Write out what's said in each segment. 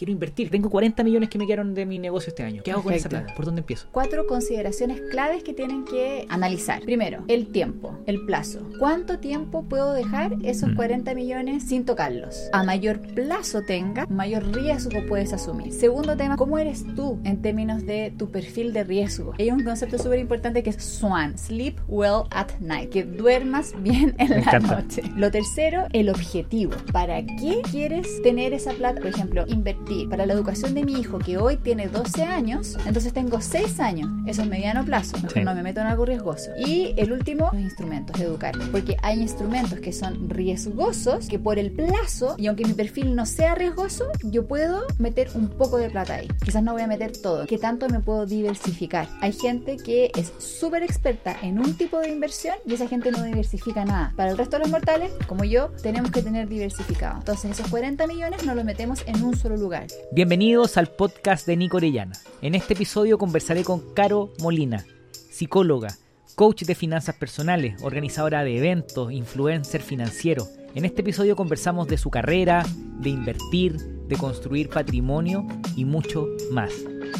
quiero invertir. Tengo 40 millones que me quedaron de mi negocio este año. ¿Qué hago con esa Perfecto. plata? ¿Por dónde empiezo? Cuatro consideraciones claves que tienen que analizar. Primero, el tiempo, el plazo. ¿Cuánto tiempo puedo dejar esos Mm. 40 millones sin tocarlos? A mayor plazo tenga, mayor riesgo puedes asumir. Segundo tema, ¿cómo eres tú en términos de tu perfil de riesgo? Hay un concepto súper importante que es SWAN, Sleep Well at Night, que duermas bien en Me la encanta. noche. Lo tercero, el objetivo. ¿Para qué quieres tener esa plata? Por ejemplo, invertir para la educación de mi hijo que hoy tiene 12 años, entonces tengo 6 años. Eso es mediano plazo. Mejor Sí. no me meto en algo riesgoso. Y el último, los instrumentos, educar. Porque hay instrumentos que son riesgosos, que por el plazo, y aunque mi perfil no sea riesgoso, yo puedo meter un poco de plata ahí. Quizás no voy a meter todo. ¿Qué tanto me puedo diversificar? Hay gente que es súper experta en un tipo de inversión y esa gente no diversifica nada. Para el resto de los mortales, como yo, tenemos que tener diversificado. Entonces esos 40 millones no los metemos en un solo lugar. Bienvenidos al podcast de Nico Orellana. En este episodio conversaré con Caro Molina, psicóloga, coach de finanzas personales, organizadora de eventos, influencer financiero. En este episodio conversamos de su carrera, de invertir, de construir patrimonio y mucho más.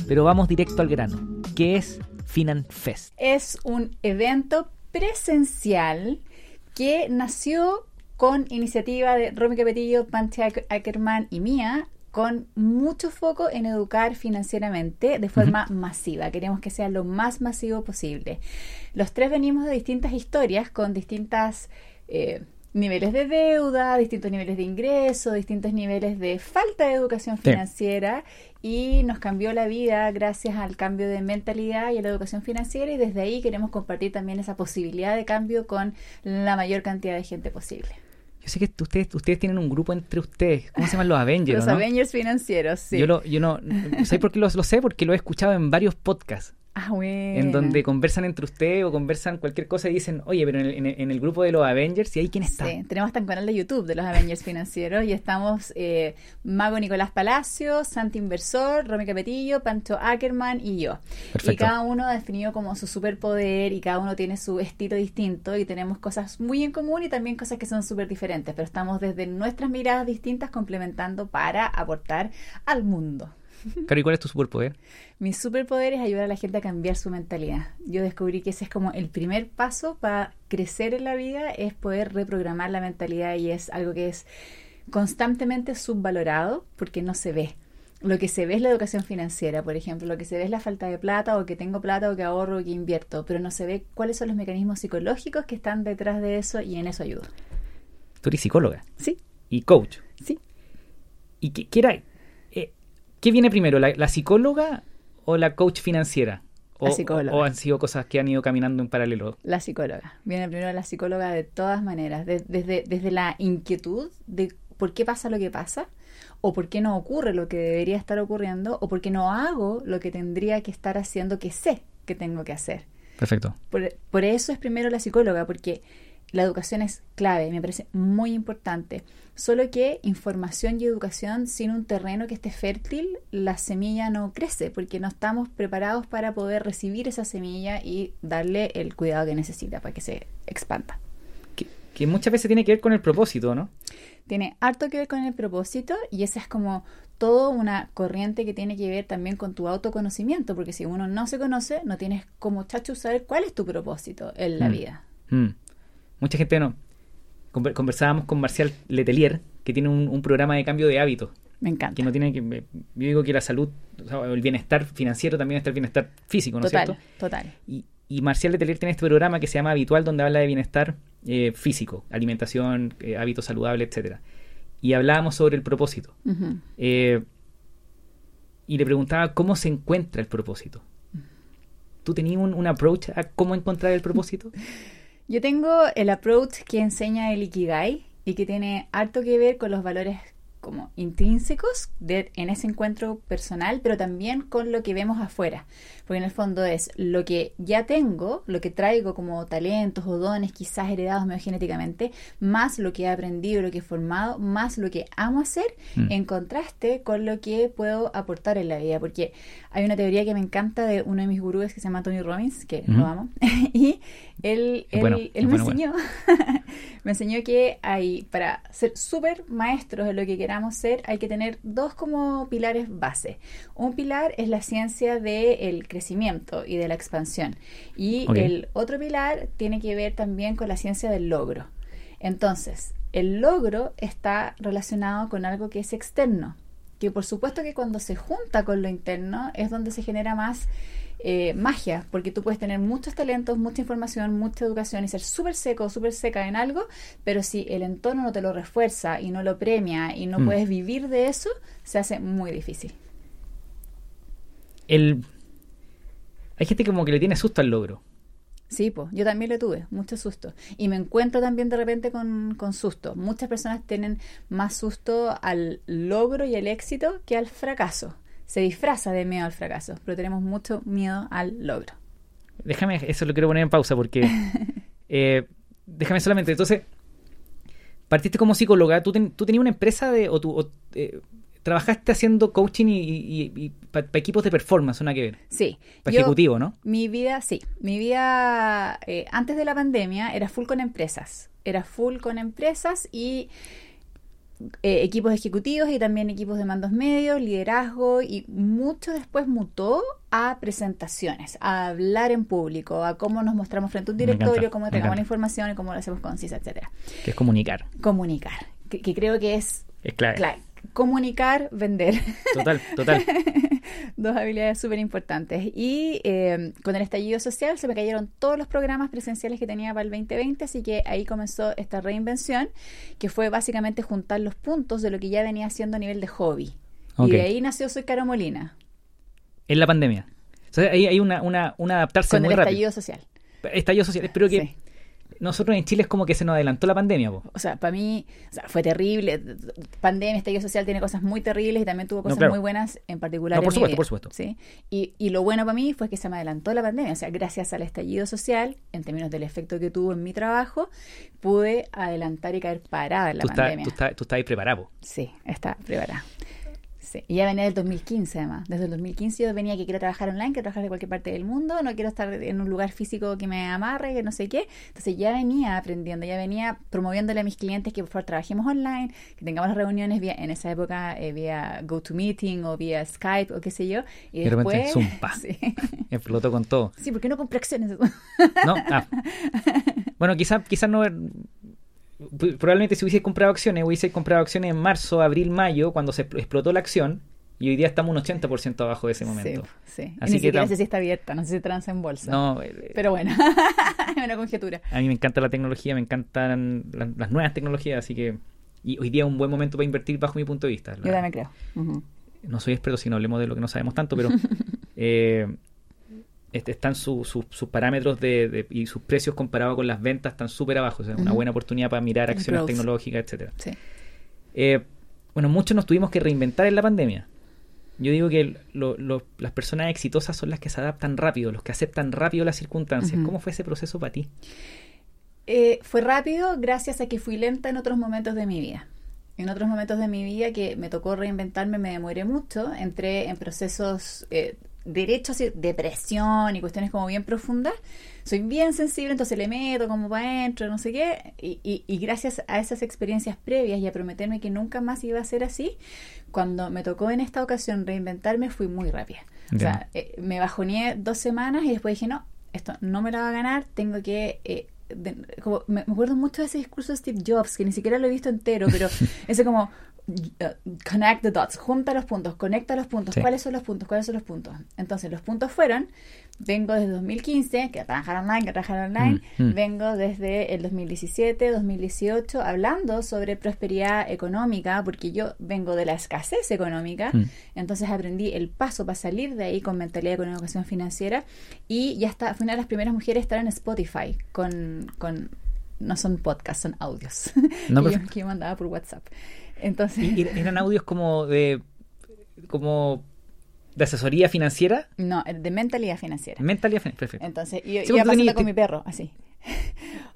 Pero vamos directo al grano. ¿Qué es FinanFest? Es un evento presencial que nació con iniciativa de Romy Capetillo, Panche Ack- Ackerman y mía, con mucho foco en educar financieramente de forma masiva. Queremos que sea lo más masivo posible. Los tres venimos de distintas historias con distintas eh, niveles de deuda, distintos niveles de ingreso, distintos niveles de falta de educación Sí. financiera y nos cambió la vida gracias al cambio de mentalidad y a la educación financiera y desde ahí queremos compartir también esa posibilidad de cambio con la mayor cantidad de gente posible. Yo sé que ustedes, ustedes tienen un grupo entre ustedes. ¿Cómo se llaman los Avengers? Los no? Avengers financieros, sí. Yo, lo, yo no. ¿Sabes por qué lo, lo sé? Porque lo he escuchado en varios podcasts. Ah, bueno. En donde conversan entre ustedes o conversan cualquier cosa y dicen, oye, pero en el, en el- en el grupo de los Avengers, ¿y ahí quién está? Sí, tenemos hasta un canal de YouTube de los Avengers financieros y estamos eh, Mago Nicolás Palacio, Santi Inversor, Romy Capetillo, Pancho Ackerman y yo. Perfecto. Y cada uno ha definido como su superpoder y cada uno tiene su estilo distinto y tenemos cosas muy en común y también cosas que son súper diferentes, pero estamos desde nuestras miradas distintas complementando para aportar al mundo. Caro, ¿y cuál es tu superpoder? Mi superpoder es ayudar a la gente a cambiar su mentalidad. Yo descubrí que ese es como el primer paso para crecer en la vida, es poder reprogramar la mentalidad y es algo que es constantemente subvalorado porque no se ve. Lo que se ve es la educación financiera, por ejemplo, lo que se ve es la falta de plata o que tengo plata o que ahorro o que invierto, pero no se ve cuáles son los mecanismos psicológicos que están detrás de eso y en eso ayudo. Tú eres psicóloga Sí, y coach. sí. ¿Y qué, qué era, qué viene primero, la, la psicóloga o la coach financiera? O, La psicóloga. o han sido cosas que han ido caminando en paralelo? La psicóloga. Viene primero la psicóloga de todas maneras, de- desde, desde la inquietud de por qué pasa lo que pasa, o por qué no ocurre lo que debería estar ocurriendo, o por qué no hago lo que tendría que estar haciendo que sé que tengo que hacer. Perfecto. Por, por eso es primero la psicóloga, porque la educación es clave, me parece muy importante. Solo que información y educación sin un terreno que esté fértil, la semilla no crece, porque no estamos preparados para poder recibir esa semilla y darle el cuidado que necesita para que se expanda. Que, que muchas veces tiene que ver con el propósito, ¿no? Tiene harto que ver con el propósito y esa es como toda una corriente que tiene que ver también con tu autoconocimiento, porque si uno no se conoce, no tienes como chacho saber cuál es tu propósito en la Mm. vida. Mm. Mucha gente no. Conver- Conversábamos con Marcial Letelier, que tiene un, un programa de cambio de hábitos. Me encanta. Que no tiene que. Yo digo que la salud, o sea, el bienestar financiero también está el bienestar físico, ¿no es cierto? total. Y, y Marcial Letelier tiene este programa que se llama Habitual, donde habla de bienestar eh, físico, alimentación, eh, hábitos saludables, etcétera. Y hablábamos sobre el propósito. Eh, y le preguntaba cómo se encuentra el propósito. ¿Tú tenías un, un approach a cómo encontrar el propósito? Yo tengo el approach que enseña el Ikigai y que tiene harto que ver con los valores como intrínsecos de, en ese encuentro personal, pero también con lo que vemos afuera. Porque en el fondo es lo que ya tengo, lo que traigo como talentos o dones quizás heredados medio genéticamente, más lo que he aprendido, lo que he formado, más lo que amo hacer, Mm. en contraste con lo que puedo aportar en la vida. Porque hay una teoría que me encanta de uno de mis gurúes que se llama Tony Robbins, que lo amo, y él, Es él, bueno, él es me bueno, bueno. enseñó me enseñó que hay para ser súper maestros en lo que queramos ser, hay que tener dos como pilares base. Un pilar es la ciencia del crecimiento y de la expansión. Y el otro pilar tiene que ver también con la ciencia del logro. Entonces, el logro está relacionado con algo que es externo, que por supuesto que cuando se junta con lo interno es donde se genera más eh, magia, porque tú puedes tener muchos talentos, mucha información, mucha educación y ser súper seco, súper seca en algo, pero si el entorno no te lo refuerza y no lo premia y no Mm. puedes vivir de eso, se hace muy difícil. El... Hay gente como que le tiene susto al logro. Sí, pues yo también lo tuve, mucho susto. Y me encuentro también de repente con, con susto. Muchas personas tienen más susto al logro y al éxito que al fracaso. Se disfraza de miedo al fracaso, pero tenemos mucho miedo al logro. Déjame, eso lo quiero poner en pausa porque... eh, déjame solamente, entonces... Partiste como psicóloga, tú, ten- tú tenías una empresa de... O eh, trabajaste haciendo coaching y, para equipos de performance, una que ver. Sí. Para ejecutivo, ¿no? Mi vida, sí. Mi vida eh, antes de la pandemia era full con empresas. Era full con empresas y eh, equipos ejecutivos y también equipos de mandos medios, liderazgo y mucho después mutó a presentaciones, a hablar en público, a cómo nos mostramos frente a un directorio, cómo entregamos la información y cómo lo hacemos concisa, etcétera. Que es comunicar. Comunicar, que, que creo que es Es clave. clave. Comunicar, vender. Total, total. Dos habilidades súper importantes. Y eh, con el estallido social se me cayeron todos los programas presenciales que tenía para el 2020, así que ahí comenzó esta reinvención, que fue básicamente juntar los puntos de lo que ya venía haciendo a nivel de hobby. Y de ahí nació Soy Caro Molina, En la pandemia. O sea, ahí hay una, una, una adaptarse con muy el rápido. estallido social. Estallido social. Pero que Sí. Nosotros en Chile es como que se nos adelantó la pandemia, po. O sea, para mí o sea, fue terrible. Pandemia, estallido social tiene cosas muy terribles y también tuvo cosas claro. muy buenas, en particular No, por en supuesto, vida, por supuesto. ¿sí? Y, y lo bueno para mí fue que se me adelantó la pandemia. O sea, gracias al estallido social, en términos del efecto que tuvo en mi trabajo, pude adelantar y caer parada en la Tú pandemia. tú, estás, tú estás ahí preparado. po. Sí, está preparada. Sí. Y ya venía del 2015 además. Desde el 2015 yo venía que quiero trabajar online, quiero trabajar de cualquier parte del mundo, no quiero estar en un lugar físico que me amarre, que no sé qué. Entonces ya venía aprendiendo, ya venía promoviéndole a mis clientes que por favor trabajemos online, que tengamos las reuniones vía, en esa época eh, vía GoToMeeting o vía Skype o qué sé yo. Y, de después... zoom, pa. sí. Explotó con todo. sí, porque no compré acciones. ¿No? Ah. Bueno, quizás quizás no. Probablemente si hubiese comprado acciones, hubiese comprado acciones en marzo, abril, mayo, cuando se explotó la acción. Y hoy día estamos un 80% abajo de ese momento. Sí, sí. Y Así ni que siquiera tam- sé si está abierta, no sé si transa en bolsa. No, eh, Pero bueno, es una conjetura. a mí me encanta la tecnología, me encantan la- las nuevas tecnologías, así que. Y hoy día es un buen momento para invertir bajo mi punto de vista. La- Yo también creo. No soy experto si no hablemos de lo que no sabemos tanto, pero eh, este, están su- su- sus parámetros de, de- y sus precios comparados con las ventas están súper abajo. O sea, una Ujú. buena oportunidad para mirar acciones growth. tecnológicas, etcétera. Sí. Eh, bueno, muchos nos tuvimos que reinventar en la pandemia. Yo digo que lo- lo- las personas exitosas son las que se adaptan rápido, los que aceptan rápido las circunstancias. ¿Cómo fue ese proceso para ti? Eh, fue rápido gracias a que fui lenta en otros momentos de mi vida. En otros momentos de mi vida que me tocó reinventarme, me demoré mucho. Entré en procesos eh, derechos, y depresión y cuestiones como bien profundas. Soy bien sensible, entonces le meto como para adentro, no sé qué. Y, y- y gracias a esas experiencias previas y a prometerme que nunca más iba a ser así, cuando me tocó en esta ocasión reinventarme, fui muy rápida. O sea, eh, me bajoneé dos semanas y después dije, no, esto no me la va a ganar, tengo que... eh, de- como, me, me acuerdo mucho de ese discurso de Steve Jobs, que ni siquiera lo he visto entero, pero ese como connect the dots, junta los puntos, conecta los puntos, Sí. ¿cuáles son los puntos? ¿Cuáles son los puntos? Entonces los puntos fueron, vengo desde 2015, que trabajar online, que trabajar online, Mm, mm. vengo desde el 2017, 2018, hablando sobre prosperidad económica, porque yo vengo de la escasez económica, Mm. entonces aprendí el paso para salir de ahí con mentalidad con educación financiera y ya está, fui una de las primeras mujeres a estar en Spotify con, con no son podcasts, son audios No, que, yo, que yo mandaba por WhatsApp. Entonces, ¿Y- ¿Eran audios como de como de asesoría financiera? no, de mentalidad financiera. Mentalidad fin- perfecto. Entonces, yo iba pasando con mi perro, así.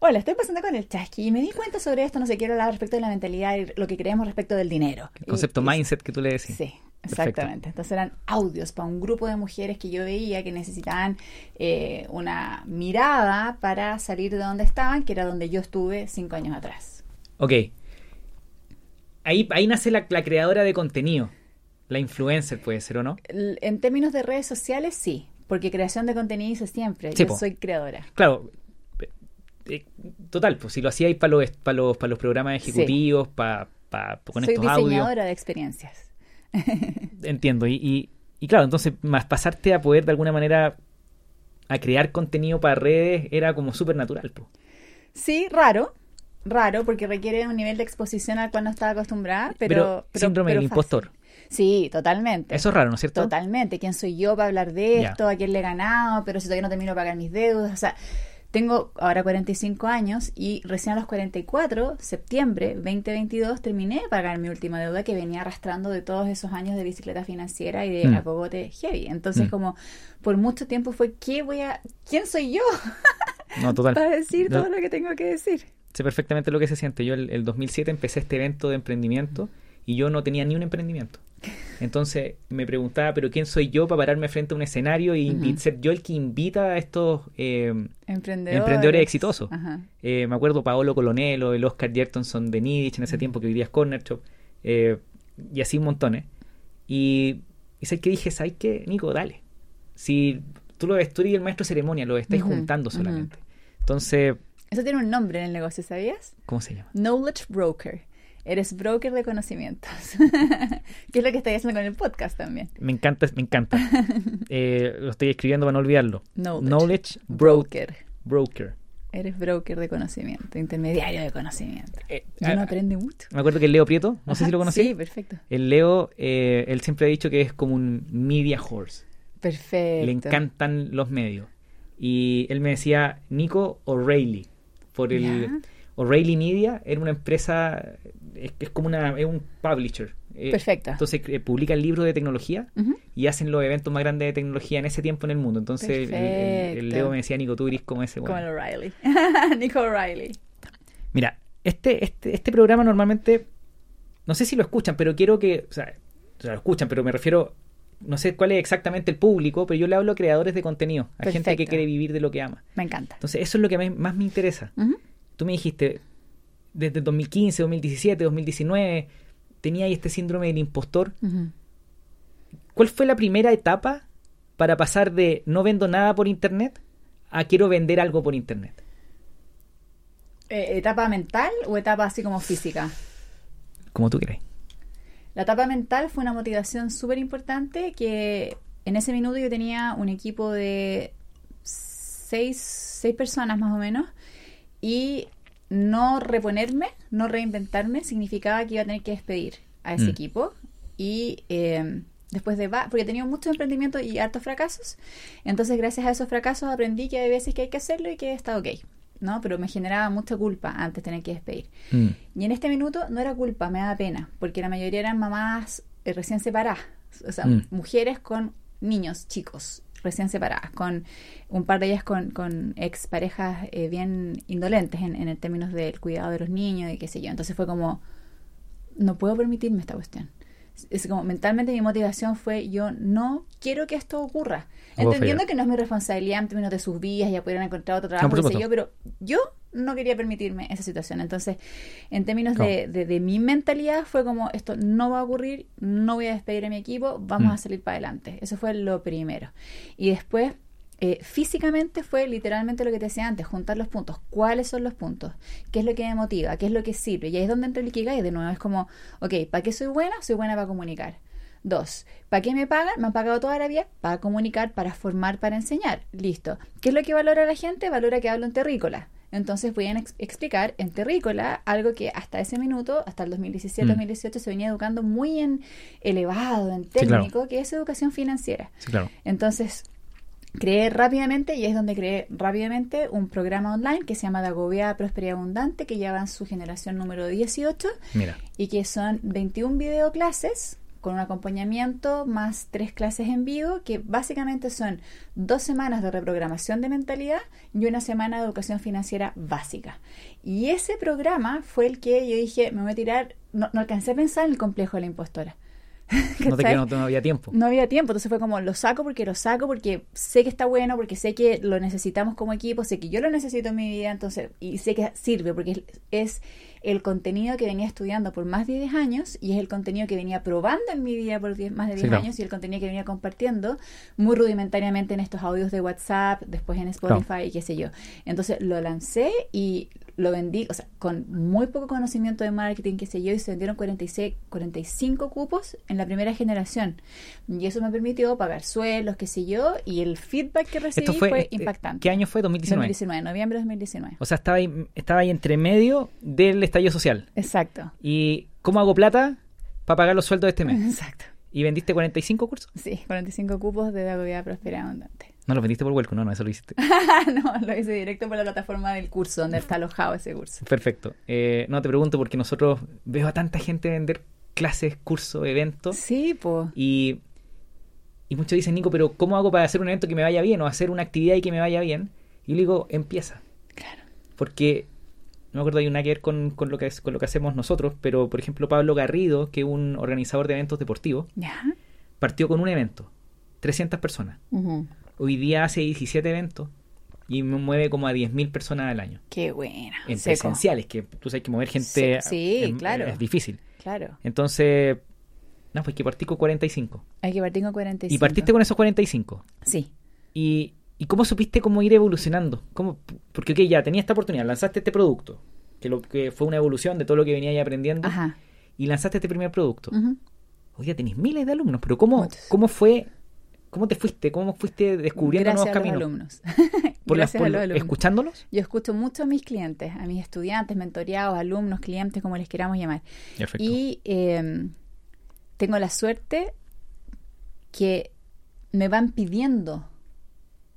Hola, estoy pasando con el chasqui y me di cuenta sobre esto, no sé, quiero hablar respecto de la mentalidad y lo que creemos respecto del dinero. El concepto Y- mindset que tú le decís. Sí, Perfecto. exactamente. Entonces eran audios para un grupo de mujeres que yo veía que necesitaban eh, una mirada para salir de donde estaban, que era donde yo estuve cinco años atrás. Ok. ahí, ahí nace la, la creadora de contenido. La influencer puede ser, ¿o no? En términos de redes sociales, sí. Porque creación de contenido hice siempre. Sí, Yo po. soy creadora. Claro. Eh, Total, pues si lo hacíais para los, para los, para los programas ejecutivos, para, para, con soy estos audios. diseñadora de experiencias. Entiendo. Y, y, y claro, entonces, más pasarte a poder de alguna manera a crear contenido para redes era como súper natural. pues. Sí, raro. Raro, porque requiere un nivel de exposición al cual no estaba acostumbrada, pero... pero- síndrome pero del impostor. Sí, totalmente. Eso es raro, ¿no es cierto? Totalmente. ¿Quién soy yo para hablar de esto? ¿A quién le he ganado? Pero si todavía no termino de pagar mis deudas. O sea, tengo ahora 45 años y recién a los 44, septiembre 2022, terminé de pagar mi última deuda que venía arrastrando de todos esos años de bicicleta financiera y de Mm. heavy. Entonces, Mm. como por mucho tiempo fue, ¿qué voy a... ¿Quién soy yo No, total. para decir No. todo lo que tengo que decir? Sé perfectamente lo que se siente. Yo el, el 2007 empecé este evento de emprendimiento y yo no tenía ni un emprendimiento. Entonces me preguntaba, ¿pero quién soy yo para pararme frente a un escenario y invi- Ujú. ser yo el que invita a estos eh, Emprendedores. emprendedores exitosos? Eh, me acuerdo Paolo Colonelo, el Oscar Jertonson de Nidich en ese tiempo que hoy día es Corner Shop, eh, y así montones. Y, y sé que dije, ¿sabes qué, Nico? Dale. Si tú lo ves, tú eres el maestro de ceremonia, lo estáis Ujú, juntando ujú. solamente. Entonces, Eso tiene un nombre en el negocio, ¿sabías? ¿cómo se llama? Knowledge Broker. Eres broker de conocimientos. que es lo que estoy haciendo con el podcast también. Me encanta, me encanta. Eh, lo estoy escribiendo para no olvidarlo. Knowledge. Knowledge Broker. Broker. Broker. Eres broker de conocimiento, intermediario de conocimiento. Eh, Yo no ah, aprende mucho. me acuerdo que el Leo Prieto, no sé si lo conocí. Sí, perfecto. El Leo, eh, él siempre ha dicho que es como un media horse. Perfecto. Le encantan los medios. Y él me decía Nico O'Reilly. Por el. O'Reilly Media era una empresa, es, es como una, es un publisher. Eh, Perfecto. Entonces eh, publican libros de tecnología y hacen los eventos más grandes de tecnología en ese tiempo en el mundo. Entonces el, el- el. Leo me decía, Nico, tú eres como ese Como weón". el O'Reilly. Nico O'Reilly. Mira, este, este, este programa normalmente, no sé si lo escuchan, pero quiero que, o sea, o sea, lo escuchan, pero me refiero, no sé cuál es exactamente el público, pero yo le hablo a creadores de contenido, a gente que quiere vivir de lo que ama. Me encanta. Entonces, eso es lo que más me interesa. Tú me dijiste, desde 2015, 2017, 2019, tenía ahí este síndrome del impostor. ¿Cuál fue la primera etapa para pasar de no vendo nada por internet a quiero vender algo por internet? Eh, ¿Etapa mental o etapa así como física? Como tú quieras. La etapa mental fue una motivación súper importante que en ese minuto yo tenía un equipo de seis, seis personas más o menos y no reponerme, no reinventarme significaba que iba a tener que despedir a ese Mm. equipo y eh, después de porque he tenido muchos emprendimientos y hartos fracasos entonces gracias a esos fracasos aprendí que hay veces que hay que hacerlo y que está ok ¿no? pero me generaba mucha culpa antes tener que despedir Mm. y en este minuto no era culpa, me daba pena, porque la mayoría eran mamás eh, recién separadas, o sea, Mm. mujeres con niños chicos recién separadas, con un par de ellas con, con ex parejas eh, bien indolentes en, en el términos del cuidado de los niños y qué sé yo. Entonces fue como, no puedo permitirme esta cuestión. Es como mentalmente mi motivación fue yo no quiero que esto ocurra. No Entendiendo que no es mi responsabilidad en términos de sus vidas, ya pudieran encontrar otro No, trabajo, qué sé yo, pero yo no quería permitirme esa situación. Entonces, en términos Claro. de, de- de mi mentalidad, fue como esto no va a ocurrir, no voy a despedir a mi equipo, vamos Mm. a salir para adelante. Eso fue lo primero. Y después, eh, físicamente fue literalmente lo que te decía antes, juntar los puntos. ¿Cuáles son los puntos? ¿Qué es lo que me motiva? ¿Qué es lo que sirve? Y ahí es donde entra el Ikigai de nuevo. Es como, ok, ¿para qué soy buena? Soy buena para comunicar. Dos, ¿para qué me pagan? Me han pagado toda la vida para comunicar, para formar, para enseñar. Listo. ¿Qué es lo que valora la gente? Valora que hablo en terrícola. Entonces voy a ex- explicar en terrícola algo que hasta ese minuto, hasta el 2017-2018, se venía educando muy en elevado, en claro. técnico, que es educación financiera. Sí, claro. Entonces, creé rápidamente, y es donde creé rápidamente, un programa online que se llama Dagobea Prosperidad Abundante, que ya va en su generación número 18 Mira. y que son 21 videoclases con un acompañamiento más tres clases en vivo que básicamente son dos semanas de reprogramación de mentalidad y una semana de educación financiera básica. Y ese programa fue el que yo dije, me voy a tirar, no, no alcancé a pensar en el complejo de la impostora. No te no, no había tiempo. No había tiempo, entonces fue como lo saco porque lo saco, porque sé que está bueno, porque sé que lo necesitamos como equipo, sé que yo lo necesito en mi vida, entonces, y sé que sirve, porque es, es el contenido que venía estudiando por más de 10 años y es el contenido que venía probando en mi vida por 10 más de 10 Sí, claro. años y el contenido que venía compartiendo muy rudimentariamente en estos audios de WhatsApp, después en Spotify y qué sé yo. Entonces lo lancé y lo vendí, o sea, con muy poco conocimiento de marketing, qué sé yo, y se vendieron 46, 45 cupos en la primera generación. Y eso me permitió pagar sueldos, qué sé yo, y el feedback que recibí Esto fue, fue, este, impactante. ¿Qué año fue? 2019. 2019, noviembre de 2019. O sea, estaba ahí, estaba ahí entre medio del estallido social. Exacto. ¿Y cómo hago plata para pagar los sueldos de este mes? Exacto. ¿Y vendiste 45 cursos? Sí, 45 cupos de Vida Próspera Abundante. No los vendiste por Welcome, no, no, eso lo hiciste. no, lo hice directo por la plataforma del curso, donde está alojado ese curso. Perfecto. Eh, no te pregunto porque nosotros veo a tanta gente vender clases, cursos, eventos Sí, pues. y, y muchos dicen, Nico, pero ¿cómo hago para hacer un evento que me vaya bien o hacer una actividad y que me vaya bien? Y yo le digo, empieza. Claro. Porque no me acuerdo, hay una que ver con, con lo que es- con lo que hacemos nosotros, pero por ejemplo Pablo Garrido, que es un organizador de eventos deportivos, Ya. partió con un evento, 300 personas. Hoy día hace 17 eventos y me mueve como a 10.000 personas al año. Qué buena. En Seco. presenciales, que tú sabes que mover gente Sí, sí, es, claro. es difícil. Claro. Entonces, no, pues que partí con 45. Hay que partir con 45. Y partiste con esos 45. Sí. ¿Y, y cómo supiste cómo ir evolucionando? ¿Cómo? Porque, ok, ya tenía esta oportunidad, lanzaste este producto, que, lo, que fue una evolución de todo lo que venía ya aprendiendo, Ajá. y lanzaste este primer producto. Ujú. Hoy ya tenéis miles de alumnos, pero ¿cómo, Muchos. cómo fue? ¿Cómo te fuiste? ¿Cómo fuiste descubriendo Gracias nuevos a los caminos? alumnos. ¿Por las- Gracias por a los lo- alumnos. ¿Escuchándolos? Yo escucho mucho a mis clientes, a mis estudiantes, mentoreados, alumnos, clientes, como les queramos llamar. Perfecto. Y eh, tengo la suerte que me van pidiendo,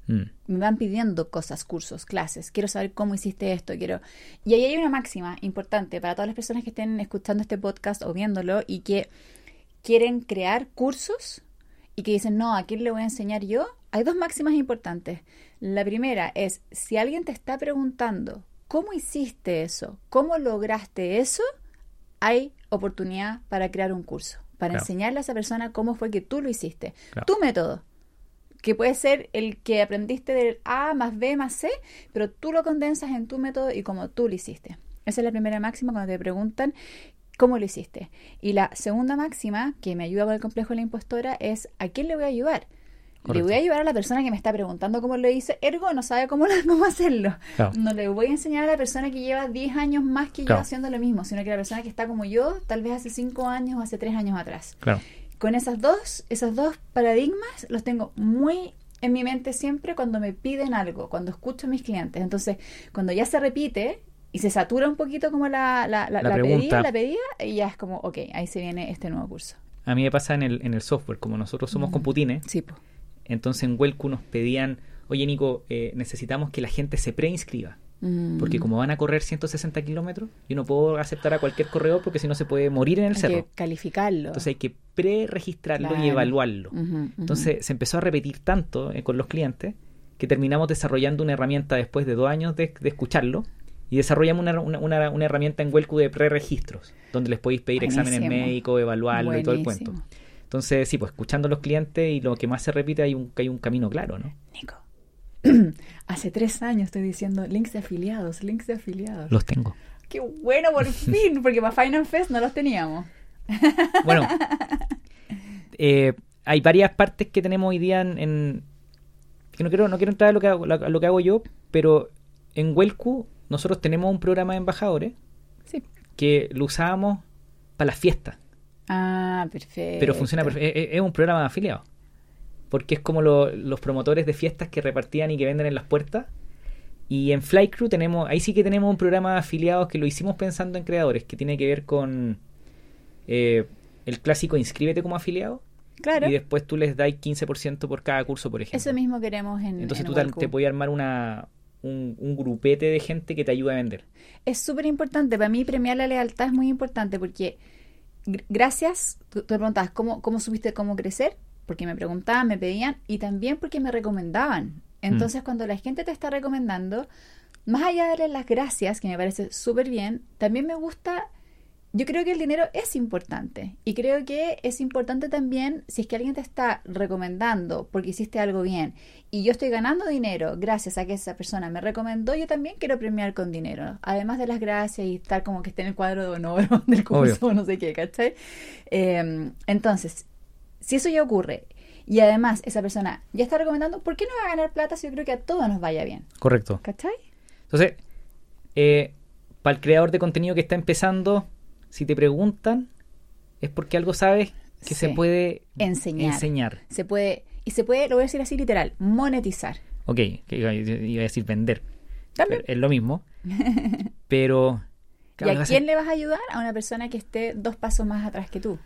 Mm, me van pidiendo cosas, cursos, clases. Quiero saber cómo hiciste esto, quiero. Y ahí hay una máxima importante para todas las personas que estén escuchando este podcast o viéndolo y que quieren crear cursos y que dicen, no, ¿a quién le voy a enseñar yo? Hay dos máximas importantes. La primera es, si alguien te está preguntando, ¿cómo hiciste eso? ¿Cómo lograste eso? Hay oportunidad para crear un curso, para Claro. enseñarle a esa persona cómo fue que tú lo hiciste. Claro. Tu método, que puede ser el que aprendiste del A más B más C, pero tú lo condensas en tu método y como tú lo hiciste. Esa es la primera máxima cuando te preguntan cómo lo hiciste. Y la segunda máxima, que me ayuda con el complejo de la impostora, es ¿a quién le voy a ayudar? Le Correcto. voy a ayudar a la persona que me está preguntando cómo lo hice, ergo no sabe cómo, cómo hacerlo. Claro. No le voy a enseñar a la persona que lleva 10 años más que Claro. yo haciendo lo mismo, sino que la persona que está como yo, tal vez hace 5 años o hace 3 años atrás Claro. con esas dos, esos dos paradigmas los tengo muy en mi mente siempre cuando me piden algo, cuando escucho a mis clientes. Entonces, cuando ya se repite y se satura un poquito como la, la, la, pedida, la pedida, y ya es como, ok, ahí se viene este nuevo curso. A mí me pasa en el, en el software, como nosotros somos Mm. computines, Sí, po. entonces en Welcu nos pedían, oye Nico, eh, necesitamos que la gente se preinscriba. Mm. Porque como van a correr 160 kilómetros, yo no puedo aceptar a cualquier corredor porque si no se puede morir en el Hay cerro. que calificarlo. Entonces hay que pre-registrarlo y evaluarlo. Entonces se empezó a repetir tanto eh, con los clientes que terminamos desarrollando una herramienta después de dos años de, de escucharlo y desarrollamos una, una- una- herramienta en Welcu de pre-registros, donde les podéis pedir exámenes Buenísimo. médicos, evaluarlo y todo el cuento. Entonces, sí, pues escuchando a los clientes y lo que más se repite hay un, hay un camino claro, ¿no? Nico, hace tres años estoy diciendo links de afiliados, links de afiliados. Los tengo. Qué bueno, por fin, porque para Final Fest no los teníamos. Bueno, eh, hay varias partes que tenemos hoy día en... en- que no quiero, no quiero entrar a lo que, hago, a lo que hago yo, pero en Welcu nosotros tenemos un programa de embajadores Sí. que lo usábamos para las fiestas, Ah, perfecto. pero funciona perfe- es, es- es un programa de afiliados. Porque es como lo- los promotores de fiestas que repartían y que venden en las puertas. Y en Flycrew tenemos, ahí sí que tenemos un programa de afiliados que lo hicimos pensando en creadores, que tiene que ver con eh, el clásico inscríbete como afiliado Claro. y después tú les das 15% por cada curso, por ejemplo. Eso mismo queremos en. Entonces en tú te, te puedes armar una, un, un grupete de gente que te ayuda a vender. Es súper importante. Para mí, premiar la lealtad es muy importante porque, gr- gracias, tú tú te preguntabas cómo, cómo supiste cómo crecer, porque me preguntaban, me pedían y también porque me recomendaban. Entonces, cuando la gente te está recomendando, más allá de darle las gracias, que me parece súper bien, también me gusta yo creo que el dinero es importante y creo que es importante también si es que alguien te está recomendando porque hiciste algo bien y yo estoy ganando dinero gracias a que esa persona me recomendó, yo también quiero premiar con dinero, además de las gracias y estar como que esté en el cuadro de honor del curso o no sé qué, ¿cachai? Eh, entonces, si eso ya ocurre y además esa persona ya está recomendando, ¿por qué no va a ganar plata si yo creo que a todos nos vaya bien? Correcto. ¿Cachai? Entonces, eh, para el creador de contenido que está empezando, si te preguntan, es porque algo sabes que se puede Enseñar. enseñar. Se puede, y se puede, lo voy a decir así literal, monetizar. Ok, iba, a decir vender. También. Pero Es lo mismo. Pero. claro, ¿Y a quién le vas a ayudar? A una persona que esté dos pasos más atrás que tú.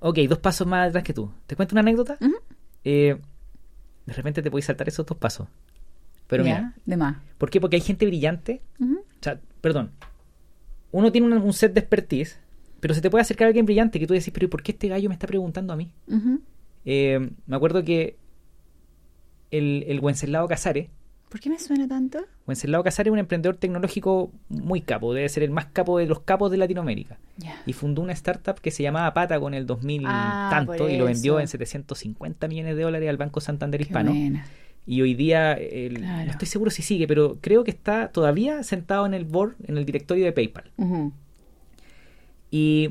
Ok, dos pasos más atrás que tú. ¿Te cuento una anécdota? Eh, de repente te puedes saltar esos dos pasos. Pero Ya, mira, De más. ¿por qué? Porque hay gente brillante. O sea, perdón. Uno tiene un, un set de expertise, pero se te puede acercar alguien brillante que tú decís, pero ¿y ¿por qué este gallo me está preguntando a mí? Eh, me acuerdo que el, el Wenceslao Casares, ¿Por qué me suena tanto? Wenceslao Casares es un emprendedor tecnológico muy capo, debe ser el más capo de los capos de Latinoamérica. Y fundó una startup que se llamaba Patagon en el 2000 Ah, tanto y lo vendió en 750 millones de dólares al Banco Santander Qué Hispano. buena. Y hoy día, el- Claro. no estoy seguro si sigue, pero creo que está todavía sentado en el board, en el directorio de PayPal. Y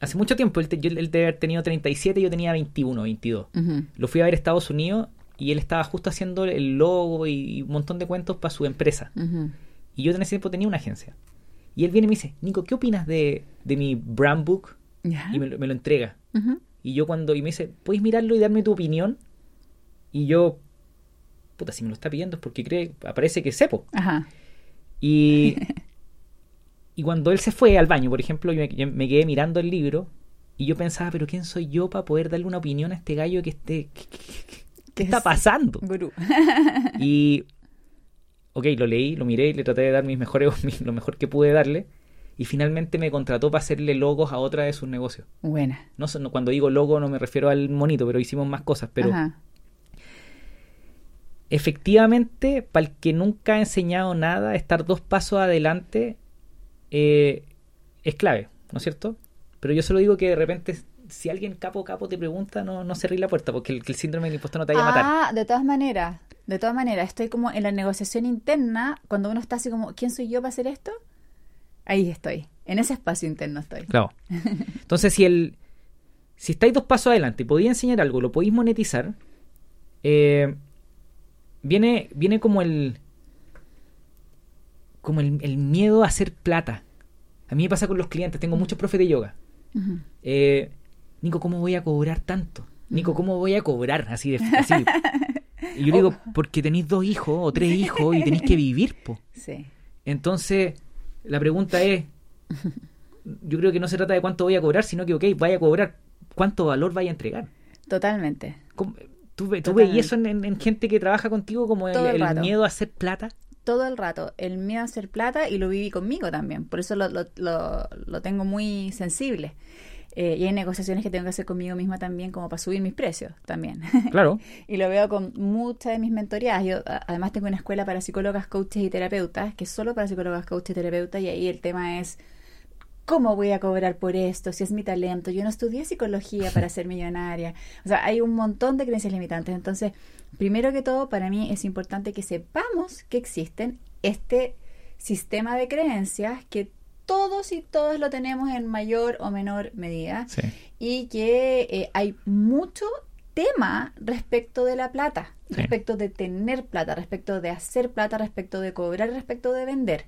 hace mucho tiempo, él, te- yo- él debe haber tenido 37 y yo tenía 21, 22. Ujú. Lo fui a ver a Estados Unidos y él estaba justo haciendo el logo y, y un montón de cuentos para su empresa. Y yo en ese tiempo tenía una agencia. Y él viene y me dice, Nico, ¿qué opinas de, de mi brand book? Y me, lo- me lo entrega. Y yo cuando, y me dice, ¿puedes mirarlo y darme tu opinión? Y yo, puta, si me lo está pidiendo es porque cree, aparece que sepo. Ajá. Y, y cuando él se fue al baño, por ejemplo, yo me, yo me quedé mirando el libro y yo pensaba, pero ¿quién soy yo para poder darle una opinión a este gallo que esté... ¿Qué, qué- qué- qué ¿Qué está es? pasando? Gurú. Y, ok, lo leí, lo miré y le traté de dar mis mejores, lo mejor que pude darle. Y finalmente me contrató para hacerle logos a otra de sus negocios. Buena. No, no, cuando digo logo no me refiero al monito, pero hicimos más cosas. Pero Ajá. Efectivamente, para el que nunca ha enseñado nada, estar dos pasos adelante eh, es clave, ¿no es cierto? Pero yo solo digo que de repente, si alguien capo capo te pregunta, no, no cerré la puerta, porque el, que el síndrome del impostor no te vaya a matar. Ah, de todas maneras. De todas maneras, estoy como en la negociación interna, cuando uno está así como, ¿quién soy yo para hacer esto? Ahí estoy. En ese espacio interno estoy. Claro. Entonces, si el si estáis dos pasos adelante y podéis enseñar algo, lo podéis monetizar, eh, viene, viene como el como el, el miedo a hacer plata. A mí me pasa con los clientes, tengo muchos profes de yoga. Eh, Nico, ¿cómo voy a cobrar tanto? Nico, ¿cómo voy a cobrar? Así de así. Y yo le digo, porque tenéis dos hijos o tres hijos y tenéis que vivir, po. Sí. Entonces, la pregunta es, yo creo que no se trata de cuánto voy a cobrar, sino que, ok, vaya a cobrar, ¿cuánto valor vaya a entregar? Totalmente. ¿Cómo- ¿Tú, tú veis eso en, en- en gente que trabaja contigo como el, el el miedo a hacer plata? Todo el rato. El miedo a hacer plata y lo viví conmigo también. Por eso lo, lo, lo, lo tengo muy sensible. Eh, y hay negociaciones que tengo que hacer conmigo misma también como para subir mis precios también. Claro. Y lo veo con muchas de mis mentorías. Yo además tengo una escuela para psicólogas, coaches y terapeutas, que es solo para psicólogas, coaches y terapeutas, y ahí el tema es ¿cómo voy a cobrar por esto? Si es mi talento, yo no estudié psicología para ser millonaria. O sea, hay un montón de creencias limitantes. Entonces, primero que todo, para mí es importante que sepamos que existen este sistema de creencias que todos y todas lo tenemos en mayor o menor medida Sí. y que eh, hay mucho tema respecto de la plata, Sí. respecto de tener plata, respecto de hacer plata, respecto de cobrar, respecto de vender.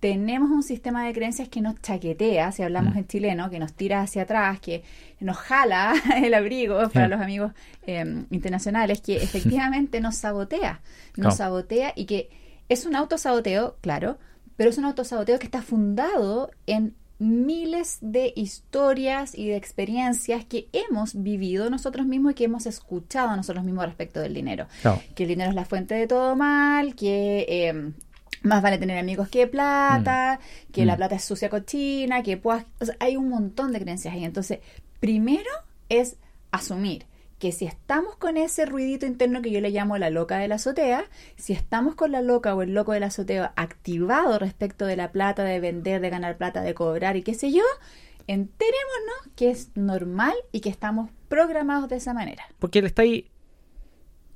Tenemos un sistema de creencias que nos chaquetea, si hablamos Mm. en chileno, que nos tira hacia atrás, que nos jala el abrigo para los amigos eh, internacionales, que efectivamente nos sabotea, nos sabotea y que es un autosaboteo, claro, pero es un autosaboteo que está fundado en miles de historias y de experiencias que hemos vivido nosotros mismos y que hemos escuchado nosotros mismos respecto del dinero. Que el dinero es la fuente de todo mal, que eh, más vale tener amigos que plata, que la Mm. plata es sucia cochina, que puedas... o sea, hay un montón de creencias ahí. Entonces, primero es asumir que si estamos con ese ruidito interno que yo le llamo la loca de la azotea, si estamos con la loca o el loco de la azotea activado respecto de la plata, de vender, de ganar plata, de cobrar y qué sé yo, enterémonos que es normal y que estamos programados de esa manera. Porque le está ahí.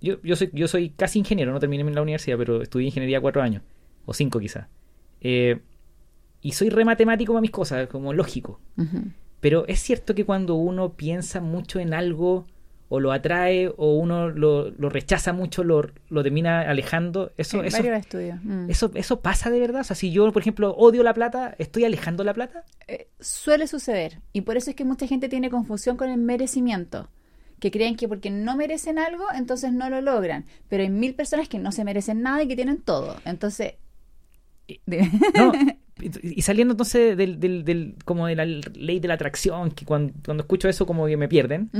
Yo, yo, soy, yo soy casi ingeniero, no terminé en la universidad, pero estudié ingeniería cuatro años, o cinco quizás. Eh, y soy re matemático para mis cosas, como lógico. Pero es cierto que cuando uno piensa mucho en algo, o lo atrae, o uno lo, lo rechaza mucho, lo, lo, termina alejando. Eso, eso, estudios. Mm. eso, eso pasa de verdad. O sea, si yo, por ejemplo, odio la plata, ¿estoy alejando la plata? Eh, suele suceder. Y por eso es que mucha gente tiene confusión con el merecimiento que creen que porque no merecen algo, entonces no lo logran. Pero hay mil personas que no se merecen nada y que tienen todo. Entonces... No, y saliendo entonces del, del, del, como de la ley de la atracción, que cuando, cuando escucho eso como que me pierden,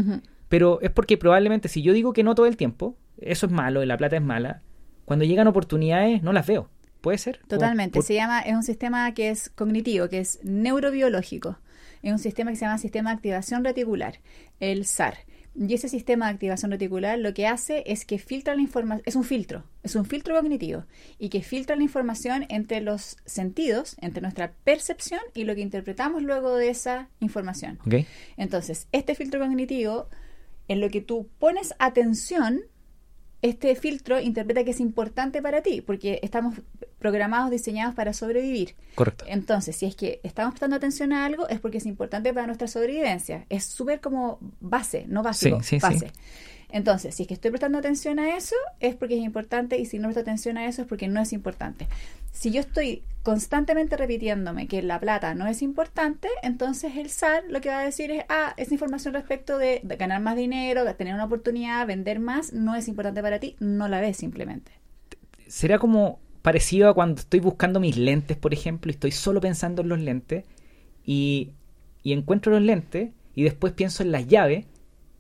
pero es porque probablemente si yo digo que no todo el tiempo, eso es malo, y la plata es mala, cuando llegan oportunidades no las veo. ¿Puede ser? Totalmente. Se llama, es un sistema que es cognitivo, que es neurobiológico. Es un sistema que se llama sistema de activación reticular, el SAR. Y ese sistema de activación reticular lo que hace es que filtra la información, es un filtro, es un filtro cognitivo, y que filtra la información entre los sentidos, entre nuestra percepción y lo que interpretamos luego de esa información. Entonces, este filtro cognitivo, en lo que tú pones atención, este filtro interpreta que es importante para ti, porque estamos programados, diseñados para sobrevivir. Correcto. Entonces, si es que estamos prestando atención a algo, es porque es importante para nuestra sobrevivencia. Es súper como base, no básico, sí, sí, base. Entonces, si es que estoy prestando atención a eso, es porque es importante y si no presto atención a eso es porque no es importante. Si yo estoy constantemente repitiéndome que la plata no es importante, entonces el SAR lo que va a decir es, ah, esa información respecto de, ganar más dinero, de tener una oportunidad, vender más, no es importante para ti, no la ves simplemente. ¿Será como parecido a cuando estoy buscando mis lentes, por ejemplo, y estoy solo pensando en los lentes y, y encuentro los lentes y después pienso en las llaves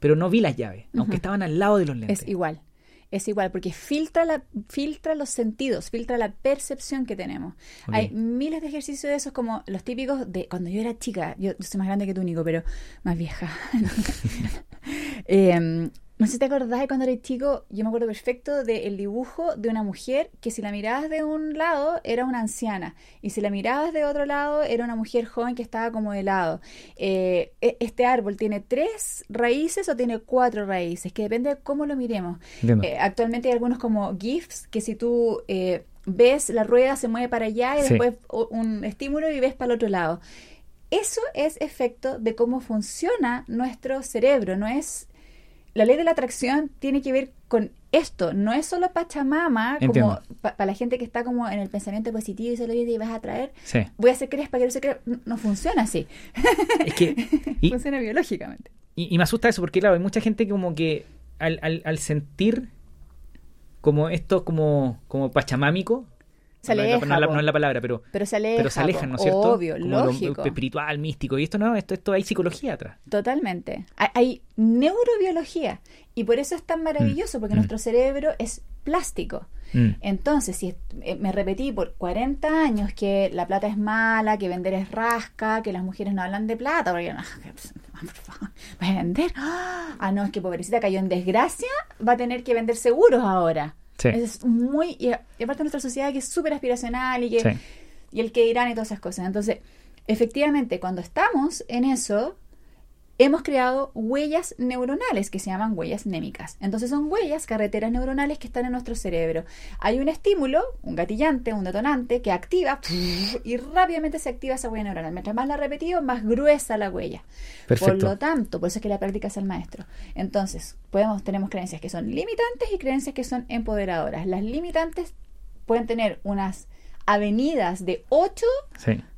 pero no vi las llaves, aunque estaban al lado de los lentes. Es igual. Es igual, porque filtra, la, filtra los sentidos, filtra la percepción que tenemos. Hay miles de ejercicios de esos, como los típicos de cuando yo era chica. Yo, soy más grande que tú, Nico, pero más vieja. eh, no sé si te acordás de cuando eres chico, yo me acuerdo perfecto del dibujo de una mujer que si la mirabas de un lado era una anciana y si la mirabas de otro lado era una mujer joven que estaba como de lado. Eh, e, este árbol tiene tres raíces o tiene cuatro raíces, que depende de cómo lo miremos. Eh, actualmente hay algunos como GIFs que si tú eh, ves la rueda se mueve para allá y después un estímulo y ves para el otro lado. Eso es efecto de cómo funciona nuestro cerebro, no es la ley de la atracción tiene que ver con esto, no es solo Pachamama, como para la gente que está como en el pensamiento positivo y se lo dice y vas a traer, voy a hacer crees para que no se crea, no, funciona así. Es que funciona biológicamente. Y, me asusta eso porque claro, hay mucha gente como que al, al, al sentir como esto como, como pachamámico, se aleja, no, es la palabra, pero, pero se, aleja, pero se alejan, ¿no es cierto? Obvio, lógico. espiritual, místico. Y esto no, esto, esto hay psicología atrás. Totalmente. Hay, neurobiología. Y por eso es tan maravilloso, mm, porque mm. nuestro cerebro es plástico. Mm. Entonces, si eh, me repetí por 40 años que la plata es mala, que vender es rasca, que las mujeres no hablan de plata, porque no, por favor, ¿vas a vender? Ah, no, es que pobrecita cayó en desgracia, va a tener que vender seguros ahora. Es muy. Y, aparte, nuestra sociedad que es súper aspiracional y que. Y el que dirán y todas esas cosas. Entonces, efectivamente, cuando estamos en eso, hemos creado huellas neuronales que se llaman huellas némicas. Entonces son huellas, carreteras neuronales que están en nuestro cerebro. Hay un estímulo, un gatillante, un detonante que activa y rápidamente se activa esa huella neuronal. Mientras más la repetido, más gruesa la huella. Por lo tanto, por eso es que la práctica es el maestro. Entonces, podemos, tenemos creencias que son limitantes y creencias que son empoderadoras. Las limitantes pueden tener unas avenidas de 8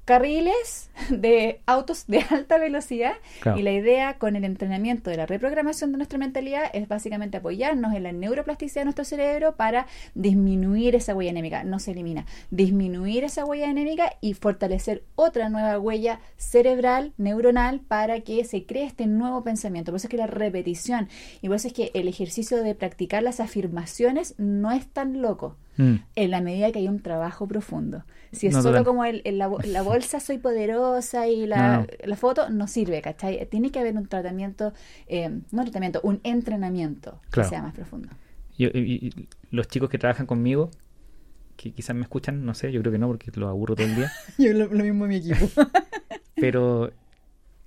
carriles de autos de alta velocidad y la idea con el entrenamiento de la reprogramación de nuestra mentalidad es básicamente apoyarnos en la neuroplasticidad de nuestro cerebro para disminuir esa huella anémica, no se elimina, disminuir esa huella anémica y fortalecer otra nueva huella cerebral, neuronal para que se cree este nuevo pensamiento. Por eso es que la repetición y por eso es que el ejercicio de practicar las afirmaciones no es tan loco. Mm. en la medida que hay un trabajo profundo. Si es solo como el, la, bolsa soy poderosa y la, foto, no sirve, ¿cachai? Tiene que haber un tratamiento, eh, no tratamiento, un entrenamiento que sea más profundo. Y, los chicos que trabajan conmigo, que quizás me escuchan, no sé, yo creo que no, porque los aburro todo el día. yo lo, mismo en mi equipo. Pero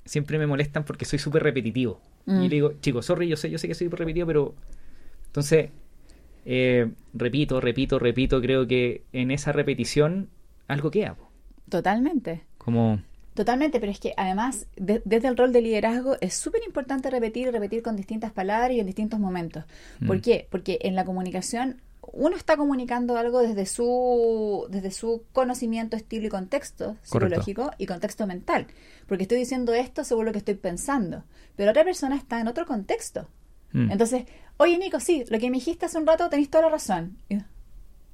siempre me molestan porque soy súper repetitivo. Mm. Y le digo, chicos, sorry, yo sé, yo sé que soy repetitivo, pero... Entonces, eh, repito, repito, repito, creo que en esa repetición algo queda. po. Totalmente. Como... Totalmente, pero es que además, de- desde el rol de liderazgo, es súper importante repetir y repetir con distintas palabras y en distintos momentos. ¿Por Mm. qué? Porque en la comunicación uno está comunicando algo desde su, desde su conocimiento, estilo y contexto Correcto. psicológico y contexto mental. Porque estoy diciendo esto según lo que estoy pensando. Pero otra persona está en otro contexto. Mm. Entonces, oye Nico, sí, lo que me dijiste hace un rato tenéis toda la razón. Y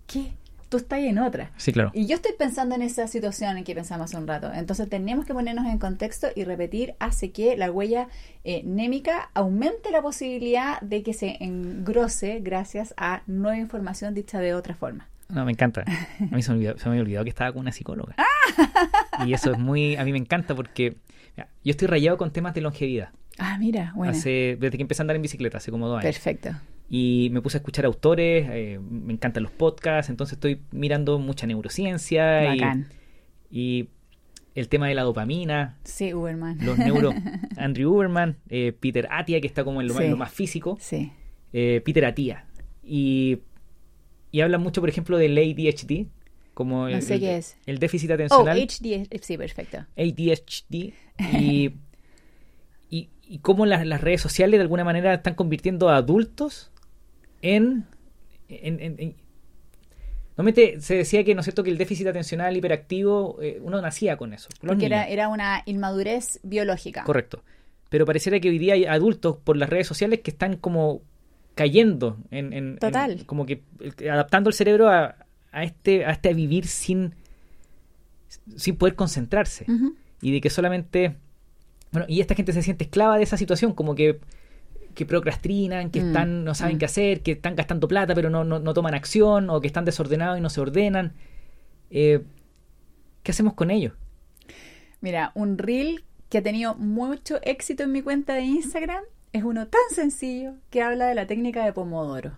¿Qué? Tú estás en otra. Sí, claro. Y yo estoy pensando en esa situación en que pensamos hace un rato. Entonces tenemos que ponernos en contexto y repetir hace que la huella eh, némica aumente la posibilidad de que se engrose gracias a nueva información dicha de otra forma. No, me encanta. A mí se me, olvidó, se me había olvidado que estaba con una psicóloga. Ah. Y eso es muy... A mí me encanta porque mira, yo estoy rayado con temas de longevidad. Ah, mira, bueno. Hace, desde que empecé a andar en bicicleta, hace como dos años. Perfecto. Y me puse a escuchar autores, eh, me encantan los podcasts, entonces estoy mirando mucha neurociencia y, Bacán. y el tema de la dopamina, Sí, Uberman. los neuro... Andrew Uberman, eh, Peter Atia, que está como en lo, más- Sí. lo más físico, Sí. eh, Peter Atia. Y, y habla mucho, por ejemplo, del ADHD, como No el, sé el- qué es. el déficit Oh, atencional. HD. Sí, perfecto. ADHD y, y, cómo las, las redes sociales de alguna manera están convirtiendo a adultos en... en- en- en- Normalmente se decía que, ¿no es cierto?, que el déficit atencional hiperactivo, eh, uno nacía con eso. Porque era, era una inmadurez biológica. Correcto. Pero pareciera que hoy día hay adultos por las redes sociales que están como cayendo en... Total. como que adaptando el cerebro a, a este, a este vivir sin, sin poder concentrarse y de que solamente bueno y esta gente se siente esclava de esa situación como que que procrastinan, que Mm, están no saben mm. qué hacer, que están gastando plata pero no, no, no toman acción o que están desordenados y no se ordenan. Eh, ¿Qué hacemos con ellos? Mira, un reel que ha tenido mucho éxito en mi cuenta de Instagram es uno tan sencillo que habla de la técnica de Pomodoro.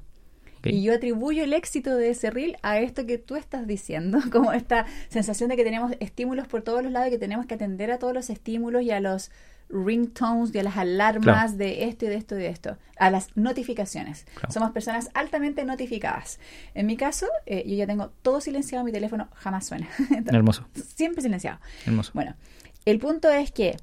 Y yo atribuyo el éxito de ese reel a esto que tú estás diciendo, como esta sensación de que tenemos estímulos por todos los lados y que tenemos que atender a todos los estímulos y a los ringtones y a las alarmas Claro. de esto y de esto y de esto, a las notificaciones. Claro. Somos personas altamente notificadas. En mi caso, eh, yo ya tengo todo silenciado, mi teléfono jamás suena. Hermoso, Siempre silenciado. hermoso. Bueno, el punto es que,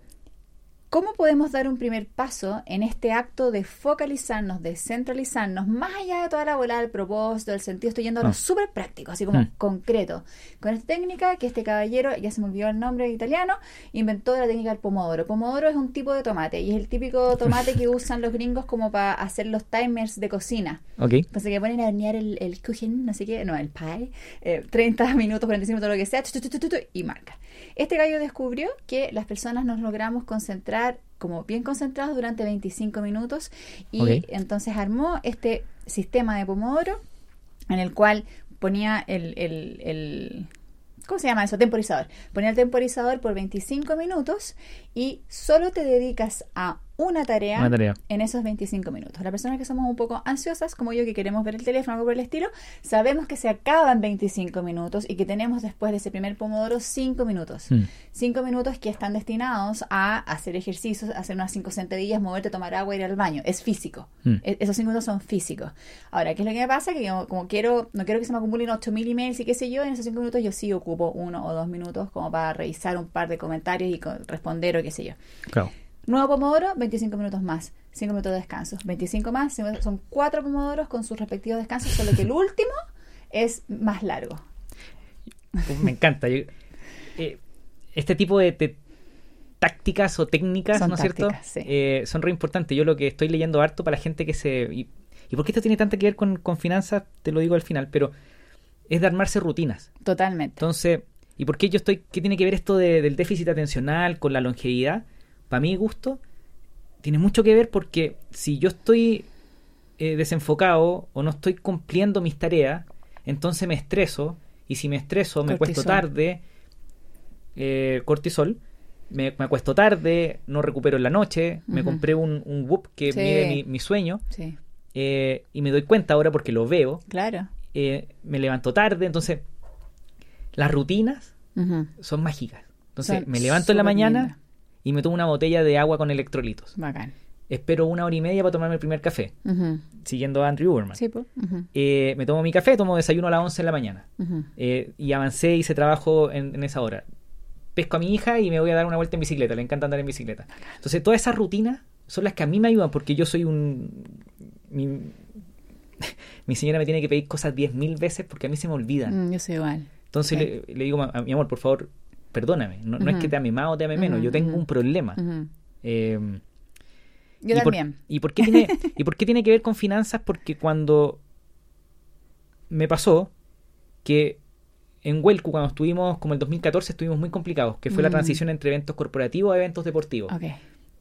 ¿cómo podemos dar un primer paso en este acto de focalizarnos, de centralizarnos, más allá de toda la bola del propósito, del sentido? Estoy yendo a lo Ah. súper práctico, así como Mm. concreto. Con esta técnica que este caballero, ya se me olvidó el nombre italiano, inventó la técnica del pomodoro. Pomodoro es un tipo de tomate y es el típico tomate que usan los gringos como para hacer los timers de cocina. Ok, Entonces que ponen a hornear el, el kuchen, no sé qué, no, el pie, eh, 30 minutos, 45 minutos, lo que sea, y marca. Este gallo descubrió que las personas nos logramos concentrar como bien concentrados durante 25 minutos y entonces armó este sistema de Pomodoro en el cual ponía el, el, el- ¿cómo se llama eso? Temporizador. Ponía el temporizador por 25 minutos y solo te dedicas a una tarea, Una tarea. en esos 25 minutos. Las personas que somos un poco ansiosas, como yo, que queremos ver el teléfono, algo por el estilo, sabemos que se acaban 25 minutos y que tenemos después de ese primer pomodoro 5 minutos. Mm. 5 minutos que están destinados a hacer ejercicios, hacer unas 5 sentadillas, moverte, tomar agua, ir al baño. Es físico. Mm. E- Esos 5 minutos son físicos. Ahora, ¿qué es lo que me pasa? Que yo, como quiero, no quiero que se me acumulen 8000 emails y qué sé yo, en esos 5 minutos yo sí ocupo uno o dos minutos como para revisar un par de comentarios y responder o qué sé yo. claro. Nuevo pomodoro, 25 minutos más. 5 minutos de descanso. 25 más, son 4 pomodoros con sus respectivos descansos, solo que el último es más largo. Pues me encanta. Yo- eh, este tipo de, de tácticas o técnicas, Son ¿no es cierto? sí. Eh, son re importantes. Yo lo que estoy leyendo harto para la gente que se... Y, ¿y por qué esto tiene tanto que ver con, con finanzas? Te lo digo al final, pero es de armarse rutinas. Totalmente. Entonces, ¿y por qué yo estoy... ¿Qué tiene que ver esto de- del déficit atencional con la longevidad? Para mi gusto, tiene mucho que ver porque si yo estoy eh, desenfocado o no estoy cumpliendo mis tareas, entonces me estreso y si me estreso me Cortisol. cuesto tarde, eh, cortisol, me, me acuesto tarde, no recupero en la noche, me compré un, un Whoop que Sí. mide mi, mi sueño Sí, eh, y me doy cuenta ahora porque lo veo, claro. me levanto tarde, entonces las rutinas son mágicas. Entonces Son me levanto en la mañana. Y me tomo una botella de agua con electrolitos. Bacán. Espero una hora y media para tomarme el primer café, siguiendo a Andrew Uberman. Sí, pues. Eh, me tomo mi café, tomo desayuno a las 11 de la mañana. Ujú. Eh, y avancé, hice trabajo en, en esa hora. Pesco a mi hija y me voy a dar una vuelta en bicicleta. Le encanta andar en bicicleta. Entonces, todas esas rutinas son las que a mí me ayudan porque yo soy un... Mi, mi señora me tiene que pedir cosas 10.000 veces porque a mí se me olvidan. Mm, yo soy igual. Entonces le, le digo a mi amor, por favor, perdóname. No, no es que te ame más o te ame menos. Yo tengo un problema. Eh, Yo ¿y por- también. ¿y, por qué tiene, ¿Y por qué tiene que ver con finanzas? Porque cuando me pasó que en Huelcu, cuando estuvimos, como el 2014, estuvimos muy complicados, que fue la Mm. transición entre eventos corporativos a eventos deportivos. Ok.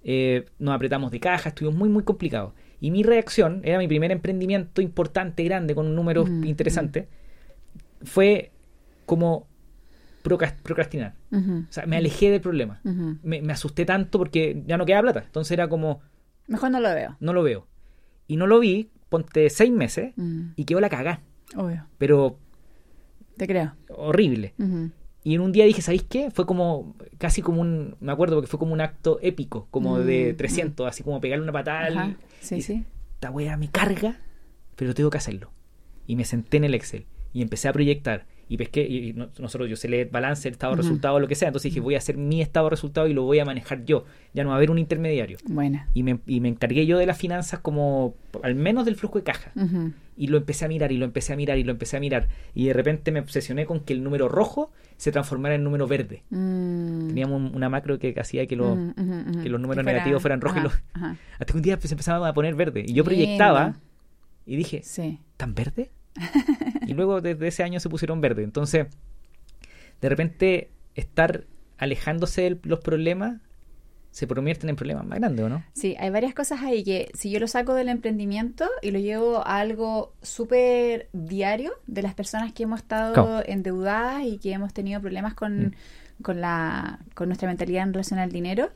Eh, nos apretamos de caja, estuvimos muy, muy complicados. Y mi reacción, era mi primer emprendimiento importante, grande, con números Mm, interesantes, fue como procras- procrastinar. O sea, me alejé del problema. Me, me asusté tanto porque ya no quedaba plata. Entonces era como, Mejor no lo veo. no lo veo. Y no lo vi, ponte seis meses, Mm. y quedó la cagá. Obvio. Pero Te creo. horrible. Y en un día dije, ¿sabéis qué? Fue como, casi como un, me acuerdo porque fue como un acto épico, como de Mm, 300, así como pegarle una patada Ajá. Sí, y- sí. esta wea me carga, pero tengo que hacerlo. Y me senté en el Excel y empecé a proyectar. Y pesqué, y y no- nosotros, yo sé leer balance, el estado de resultado, lo que sea. Entonces dije, voy a hacer mi estado de resultado y lo voy a manejar yo. Ya no va a haber un intermediario. Buena. Y me, y me encargué yo de las finanzas como, al menos del flujo de caja. Y lo empecé a mirar y lo empecé a mirar y lo empecé a mirar. Y de repente me obsesioné con que el número rojo se transformara en número verde. Mm. Teníamos un- una macro que hacía que, lo, que los números fuera- negativos fueran rojos y Ajá, los- ajá. Hasta que un día pues, empezaba a poner verde. Y yo proyectaba y dije, Sí. ¿tan verde? Y luego desde ese año se pusieron verde. Entonces, de repente, estar alejándose de los problemas se convierten en problemas más grandes, ¿o no? Sí, hay varias cosas ahí que si yo lo saco del emprendimiento y lo llevo a algo súper diario de las personas que hemos estado endeudadas y que hemos tenido problemas con, Mm. con, la, con nuestra mentalidad en relación al dinero,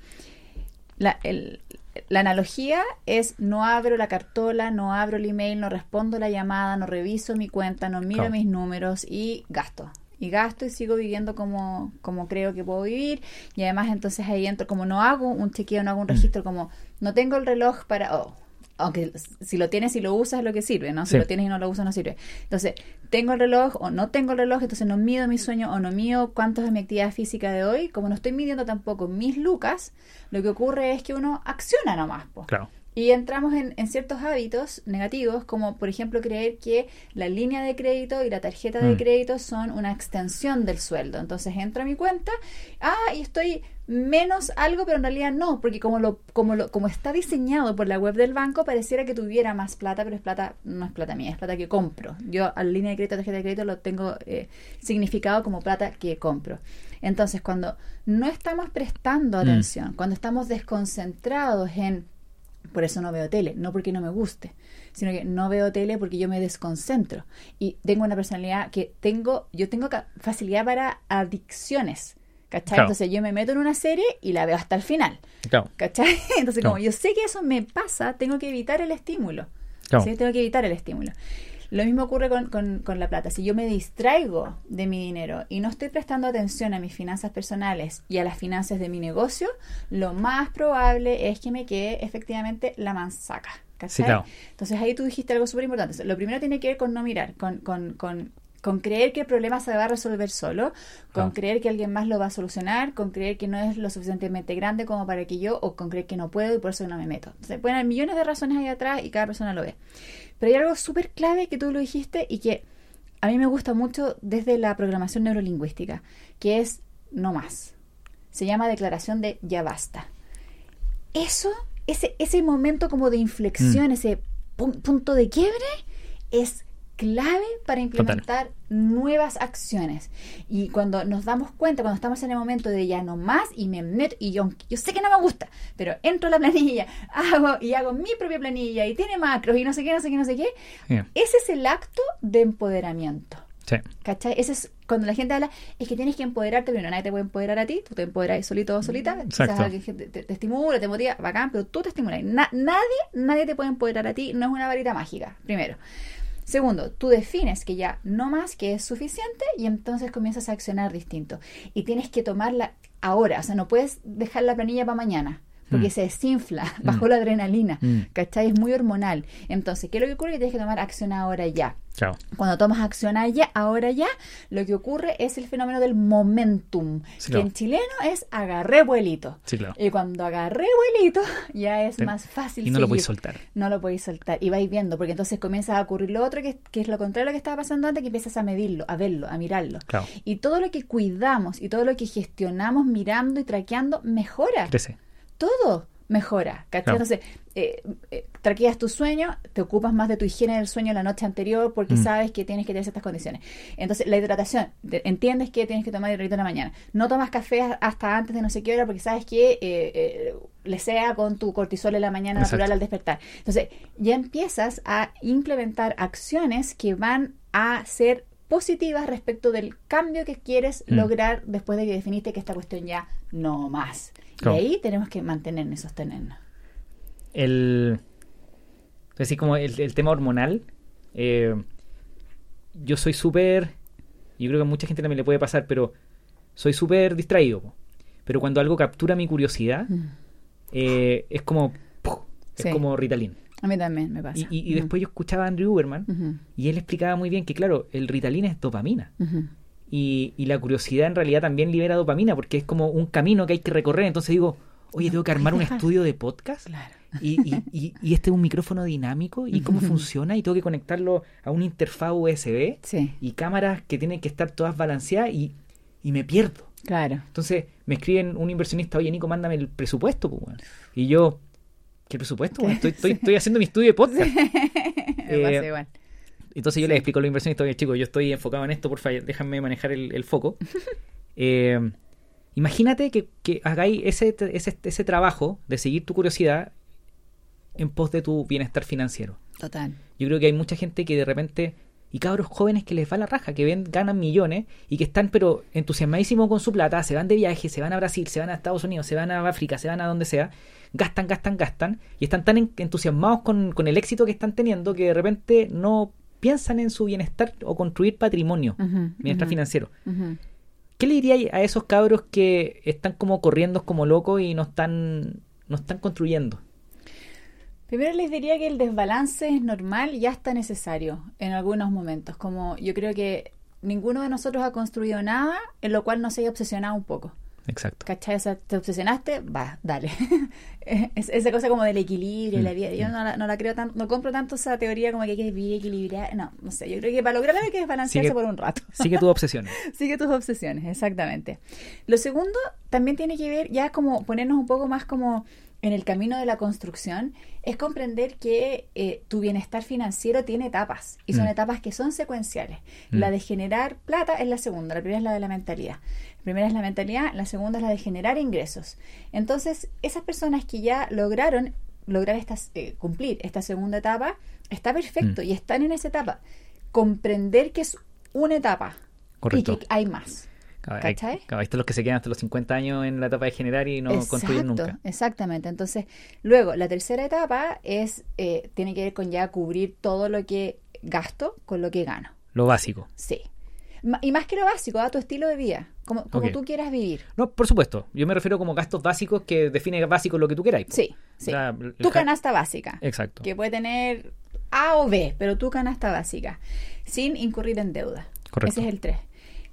la, el- la analogía es no abro la cartola, no abro el email, no respondo la llamada, no reviso mi cuenta, no miro Claro. mis números y gasto. Y gasto y sigo viviendo como, como creo que puedo vivir. Y además entonces ahí entro, como no hago un chequeo, no hago un Mm. registro, como no tengo el reloj para... oh, aunque si lo tienes y lo usas es lo que sirve, ¿no? Si Sí. lo tienes y no lo usas no sirve. Entonces, tengo el reloj o no tengo el reloj, entonces no mido mi sueño o no mido cuánto es mi actividad física de hoy. Como no estoy midiendo tampoco mis lucas, lo que ocurre es que uno acciona nomás. po. Claro. Y entramos en, en ciertos hábitos negativos, como por ejemplo creer que la línea de crédito y la tarjeta de Mm. crédito son una extensión del sueldo. Entonces entro a mi cuenta, ah, y estoy menos algo, pero en realidad no, porque como lo, como lo, como está diseñado por la web del banco, pareciera que tuviera más plata, pero es plata, no es plata mía, es plata que compro. Yo a la línea de crédito, tarjeta de crédito lo tengo eh, significado como plata que compro. Entonces, cuando no estamos prestando Mm. atención, cuando estamos desconcentrados en por eso no veo tele, no porque no me guste, sino que no veo tele porque yo me desconcentro y tengo una personalidad que tengo, yo tengo facilidad para adicciones, ¿cachai? Claro. Entonces yo me meto en una serie y la veo hasta el final, Claro. ¿cachai? Entonces Claro. como yo sé que eso me pasa, tengo que evitar el estímulo. ¿sí? Tengo que evitar el estímulo. Lo mismo ocurre con, con- con la plata. Si yo me distraigo de mi dinero y no estoy prestando atención a mis finanzas personales y a las finanzas de mi negocio, lo más probable es que me quede efectivamente la. Sí, claro. Entonces ahí tú dijiste algo súper importante. Lo primero tiene que ver con no mirar, con, con, con, con creer que el problema se va a resolver solo, con creer que alguien más lo va a solucionar, con creer que no es lo suficientemente grande como para que yo, o con creer que no puedo y por eso no me meto. Entonces pueden haber millones de razones ahí atrás y cada persona lo ve. Pero hay algo súper clave que tú lo dijiste y que a mí me gusta mucho desde la programación neurolingüística, que es no más. Se llama declaración de ya basta. Eso, ese, ese momento como de inflexión, Mm. ese pu- punto de quiebre, es clave para implementar nuevas acciones. Y cuando nos damos cuenta, cuando estamos en el momento de ya no más y me meto, y yo, yo sé que no me gusta, pero entro a la planilla, hago y hago mi propia planilla y tiene macros y no sé qué, no sé qué, no sé qué, Bien. ese es el acto de empoderamiento. Sí. ¿Cachai? Ese es cuando la gente habla, es que tienes que empoderarte primero, nadie te puede empoderar a ti, tú te empoderas solito o solita, quizás Exacto. que te, te- te estimula, te motiva, bacán, pero tú te estimulas. Na- nadie, nadie te puede empoderar a ti, no es una varita mágica, primero. Segundo, tú defines que ya no más, que es suficiente y entonces comienzas a accionar distinto. Y tienes que tomarla ahora, o sea, no puedes dejar la planilla para mañana porque Mm. se desinfla bajo la adrenalina, Mm. ¿cachai? Es muy hormonal. Entonces, ¿qué es lo que ocurre? Que tienes que tomar acción ahora ya. Chao. Cuando tomas acción allá, ahora ya, lo que ocurre es el fenómeno del momentum, Sí, que claro. en chileno es agarré vuelito. Sí, claro. Y cuando agarré vuelito, ya es Ten- más fácil. Y no lo seguir. podéis soltar. No lo podéis soltar. Y vais viendo, porque entonces comienza a ocurrir lo otro, que, que es lo contrario a lo que estaba pasando antes, que empiezas a medirlo, a verlo, a mirarlo. Claro. Y todo lo que cuidamos y todo lo que gestionamos mirando y traqueando mejora Crece. Todo mejora. ¿cachai? Claro. Entonces, eh, eh, traqueas tu sueño, te ocupas más de tu higiene del sueño la noche anterior porque Mm. sabes que tienes que tener ciertas condiciones. Entonces, la hidratación, te- entiendes que tienes que tomar hidratito en la mañana. No tomas café hasta antes de no sé qué hora porque sabes que eh, eh, le sea con tu cortisol en la mañana Exacto. natural al despertar. Entonces, ya empiezas a implementar acciones que van a ser positivas respecto del cambio que quieres Mm. lograr después de que definiste que esta cuestión ya no más. Claro. Y ahí tenemos que mantenernos y sostenernos. el así como el, el tema hormonal eh, yo soy súper yo creo que a mucha gente también le puede pasar pero soy súper distraído pero cuando algo captura mi curiosidad eh, es como ¡puf! es Sí. como Ritalin A mí también me pasa. y, y- y Ujú. después yo escuchaba a Andrew Uberman Ujú, y él explicaba muy bien que claro el Ritalin es dopamina y, y la curiosidad en realidad también libera dopamina porque es como un camino que hay que recorrer entonces digo oye No tengo que armar un dejar. estudio de podcast Claro. y, y, y, y este es un micrófono dinámico y cómo funciona y tengo que conectarlo a una interfaz USB Sí, y cámaras que tienen que estar todas balanceadas y, y me pierdo. claro. Entonces me escriben un inversionista, oye Nico, mándame el presupuesto. pues, weón". Y yo, ¿qué presupuesto? Estoy, estoy, estoy haciendo mi estudio de podcast. Eh, igual. Entonces yo les explico a los inversionistas, oye chicos, yo estoy enfocado en esto, por favor, déjame manejar el, el foco. Eh, imagínate que, que hagáis ese, ese, ese trabajo de seguir tu curiosidad en pos de tu bienestar financiero. Total. Yo creo que hay mucha gente que de repente, y cabros jóvenes que les va la raja, que ven, ganan millones y que están pero entusiasmadísimos con su plata, se van de viaje, se van a Brasil, se van a Estados Unidos, se van a África, se van a donde sea, gastan, gastan, gastan, y están tan en- entusiasmados con, con el éxito que están teniendo que de repente no piensan en su bienestar o construir patrimonio, Ujú, bienestar financiero. ¿Qué le diría a esos cabros que están como corriendo como locos y no están, no están construyendo? Primero les diría que el desbalance es normal y hasta necesario en algunos momentos. Como yo creo que ninguno de nosotros ha construido nada en lo cual no se haya obsesionado un poco. Exacto. ¿Cachai? O sea, te obsesionaste, va, dale. es, esa cosa como del equilibrio la Mm, vida. Yo mm. no la, no la creo tanto, no compro tanto esa teoría como que hay que vivir equilibrada. No, no sé. Yo creo que para lograrlo hay que desbalancearse Sigue- por un rato. Sigue tus obsesiones. Sigue tus obsesiones, exactamente. Lo segundo también tiene que ver ya como ponernos un poco más como en el camino de la construcción, es comprender que eh, tu bienestar financiero tiene etapas y son Mm. etapas que son secuenciales. Mm. La de generar plata es la segunda, la primera es la de la mentalidad. La primera es la mentalidad, la segunda es la de generar ingresos. Entonces, esas personas que ya lograron lograr estas, eh, cumplir esta segunda etapa, está perfecto Mm. y están en esa etapa. Comprender que es una etapa Correcto. y que hay más. Hay- ¿Cachai? cabal, estos los que se quedan hasta los 50 años en la etapa de generar y no construyen nunca. Exactamente. Entonces, luego, la tercera etapa es eh, tiene que ver con ya cubrir todo lo que gasto con lo que gano. Lo básico. Sí. Y más que lo básico, a tu estilo de vida, como, como tú quieras vivir. No, por supuesto. Yo me refiero como gastos básicos que define básico lo que tú queráis. Sí, sí. Tu canasta básica, Exacto. que puede tener A o B, pero tu canasta básica, sin incurrir en deuda. Correcto. Ese es el 3.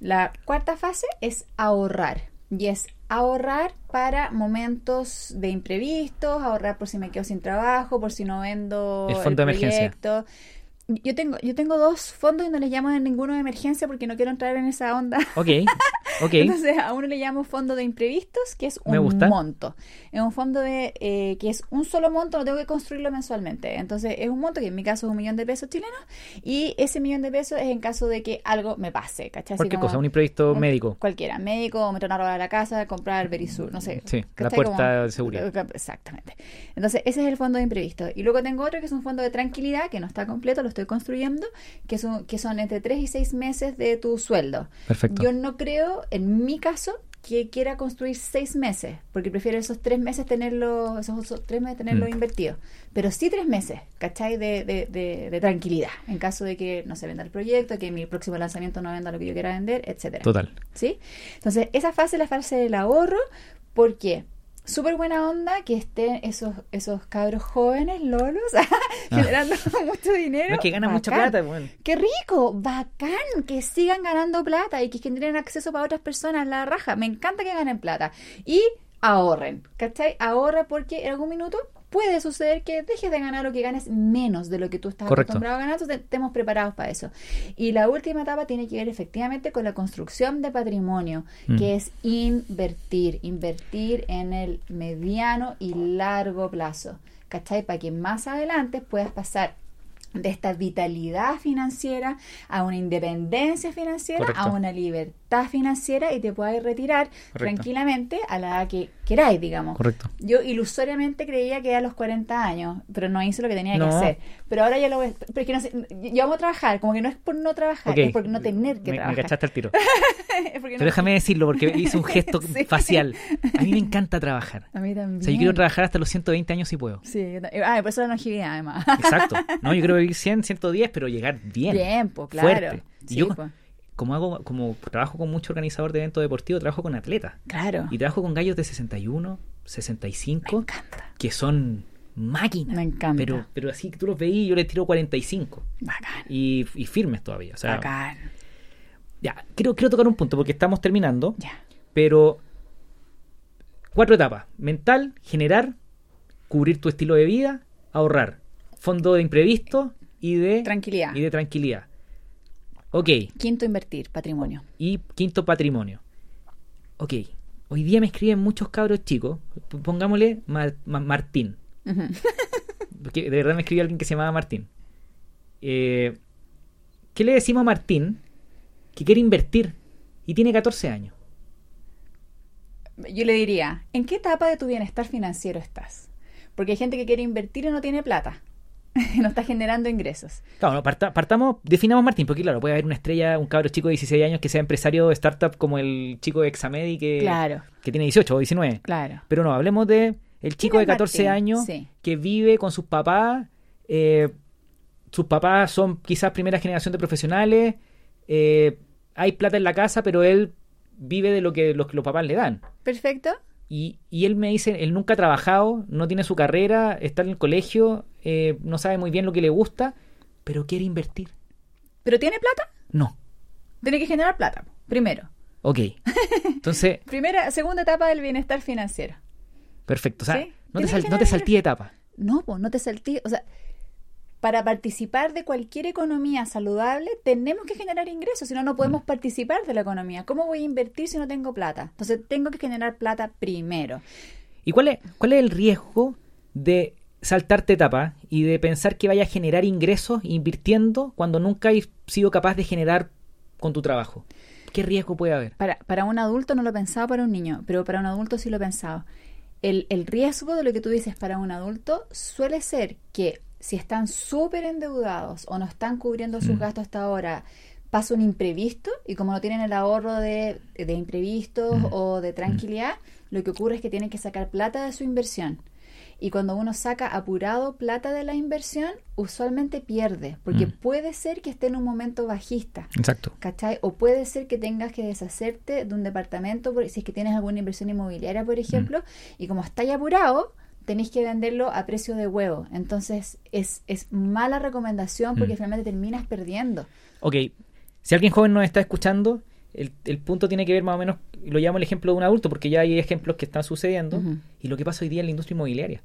La cuarta fase es ahorrar. Y es ahorrar para momentos de imprevistos, ahorrar por si me quedo sin trabajo, por si no vendo El fondo de emergencia. proyecto. Yo tengo, yo tengo dos fondos y no les llamo de ninguno de emergencia porque no quiero entrar en esa onda. Ok, ok. Entonces a uno le llamo fondo de imprevistos, que es un Me monto. Es un fondo de eh, que es un solo monto, no tengo que construirlo mensualmente. Entonces es un monto que en mi caso es un millón de pesos chilenos y ese millón de pesos es en caso de que algo me pase, ¿cachai? Cualquier como cosa, un imprevisto un- médico. Cualquiera, médico, meter una roba a la casa, comprar Berisur, no sé. Sí, la puerta de seguridad. Exactamente. Entonces, ese es el fondo de imprevisto. Y luego tengo otro que es un fondo de tranquilidad, que no está completo, lo estoy construyendo, que son, que son entre 3 y 6 meses de tu sueldo. Perfecto. Yo no creo, en mi caso, que quiera construir seis meses, porque prefiere esos tres meses tenerlo, esos, esos tres meses tenerlo Mm. invertido. Pero sí tres meses, ¿cachai? De, de, de, de tranquilidad, en caso de que no se venda el proyecto, que mi próximo lanzamiento no venda lo que yo quiera vender, etcétera. Total. ¿Sí? Entonces, esa fase es la fase del ahorro, porque súper buena onda que estén esos, esos cabros jóvenes, lolos, generando mucho dinero. No es que ganan mucha plata, bueno. ¡Qué rico! ¡Bacán! Que sigan ganando plata y que generen acceso para otras personas, la raja. Me encanta que ganen plata. Y ahorren, ¿cachai? Ahorra porque en algún minuto puede suceder que dejes de ganar o que ganes menos de lo que tú estás Correcto. acostumbrado a ganar, entonces estemos preparados para eso. Y la última etapa tiene que ver efectivamente con la construcción de patrimonio, Mm. que es invertir, invertir en el mediano y largo plazo, ¿cachai? Para que más adelante puedas pasar de esta vitalidad financiera a una independencia financiera, Correcto. a una libertad financiera y te puedas retirar Correcto. tranquilamente a la edad que queráis, digamos. Correcto. Yo ilusoriamente creía que era a los 40 años, pero no hice lo que tenía No. que hacer. Pero ahora ya lo voy a... Pero es que no sé, yo vamos a trabajar, como que no es por no trabajar, Ok. es por no tener que me, me trabajar. cachaste al tiro. No- Pero déjame decirlo porque hice un gesto Sí. facial. A mí me encanta trabajar. A mí también. O sea, yo quiero trabajar hasta los 120 años si puedo. Sí, yo ah, por eso la longevidad, además. Exacto. No, yo quiero vivir 100, 110, pero llegar bien. Bien, pues claro. Fuerte. Y Sí, yo, pues, como hago, como trabajo con mucho organizador de eventos deportivos, trabajo con atletas. claro. Y trabajo con gallos de 61, 65, Me encanta. que son máquinas. Me encanta. Pero, pero así que tú los veís y yo les tiro 45. Bacán. Y, y firmes todavía. O sea, Bacán. ya, quiero, quiero tocar un punto porque estamos terminando. Ya. Pero cuatro etapas. Mental, generar, cubrir tu estilo de vida, ahorrar. Fondo de imprevisto y de Tranquilidad. Y de tranquilidad. Ok. Quinto, invertir, patrimonio. Y quinto, patrimonio. Ok. Hoy día me escriben muchos cabros chicos. Pongámosle Ma- Ma- Martín. Porque de verdad me escribió alguien que se llamaba Martín. Eh, ¿Qué le decimos a Martín que quiere invertir y tiene 14 años? Yo le diría, ¿en qué etapa de tu bienestar financiero estás? Porque hay gente que quiere invertir y no tiene plata. no está generando ingresos. Claro, no, parta- partamos, definamos Martín, porque claro, puede haber una estrella, un cabro chico de 16 años que sea empresario de startup como el chico de Examedi que, Claro, que tiene 18 o 19. claro. Pero no, hablemos de el chico de ¿Quién es 14 Martín? años Sí. que vive con sus papás. eh, sus papás son quizás primera generación de profesionales. eh, hay plata en la casa, pero él vive de lo que los, los papás le dan. Perfecto. Y, y él me dice, él nunca ha trabajado, no tiene su carrera, está en el colegio, eh, no sabe muy bien lo que le gusta, pero quiere invertir. ¿Pero tiene plata? No. Tiene que generar plata, primero. Ok. Entonces, Primera, segunda etapa del bienestar financiero. perfecto. O sea, Sí, no, te sal- que no te generar saltí etapa. No, pues no te salté. O sea, para participar de cualquier economía saludable, tenemos que generar ingresos, si no, no Mm. podemos participar de la economía. ¿Cómo voy a invertir si no tengo plata? Entonces, tengo que generar plata primero. ¿Y cuál es, cuál es el riesgo de saltarte etapa y de pensar que vaya a generar ingresos invirtiendo cuando nunca has sido capaz de generar con tu trabajo? ¿Qué riesgo puede haber? Para, para un adulto no lo pensaba para un niño, pero para un adulto sí lo he pensado. El, el riesgo de lo que tú dices para un adulto suele ser que si están súper endeudados o no están cubriendo sus Mm. gastos hasta ahora, pasa un imprevisto y como no tienen el ahorro de, de imprevistos Mm. o de tranquilidad, lo que ocurre es que tienen que sacar plata de su inversión. Y cuando uno saca apurado plata de la inversión, usualmente pierde, porque Mm. puede ser que esté en un momento bajista. Exacto. ¿Cachai? O puede ser que tengas que deshacerte de un departamento, por- si es que tienes alguna inversión inmobiliaria, por ejemplo, y como estáis apurado, tenéis que venderlo a precio de huevo. Entonces, es, es mala recomendación porque Mm. finalmente terminas perdiendo. Ok, si alguien joven nos está escuchando, el, el punto tiene que ver más o menos, lo llamo el ejemplo de un adulto, porque ya hay ejemplos que están sucediendo, y lo que pasa hoy día en la industria inmobiliaria.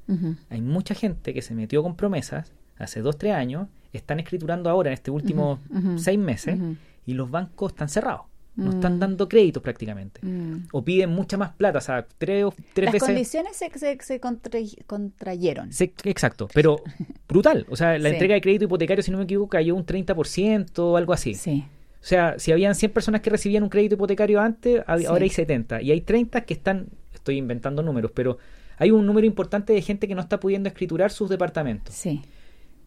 Hay mucha gente que se metió con promesas hace dos, tres años, están escriturando ahora en este último seis meses, y los bancos están cerrados. No Mm. están dando créditos prácticamente. Mm. O piden mucha más plata, o sea, tres, o- tres Las veces... condiciones se, se, se contra- contrayeron. Se- exacto, pero brutal. O sea, la Sí. entrega de crédito hipotecario, si no me equivoco, cayó un 30% o algo así. Sí. O sea, si habían 100 personas que recibían un crédito hipotecario antes, Sí. ahora hay 70. Y hay 30 que están, estoy inventando números, pero hay un número importante de gente que no está pudiendo escriturar sus departamentos. Sí.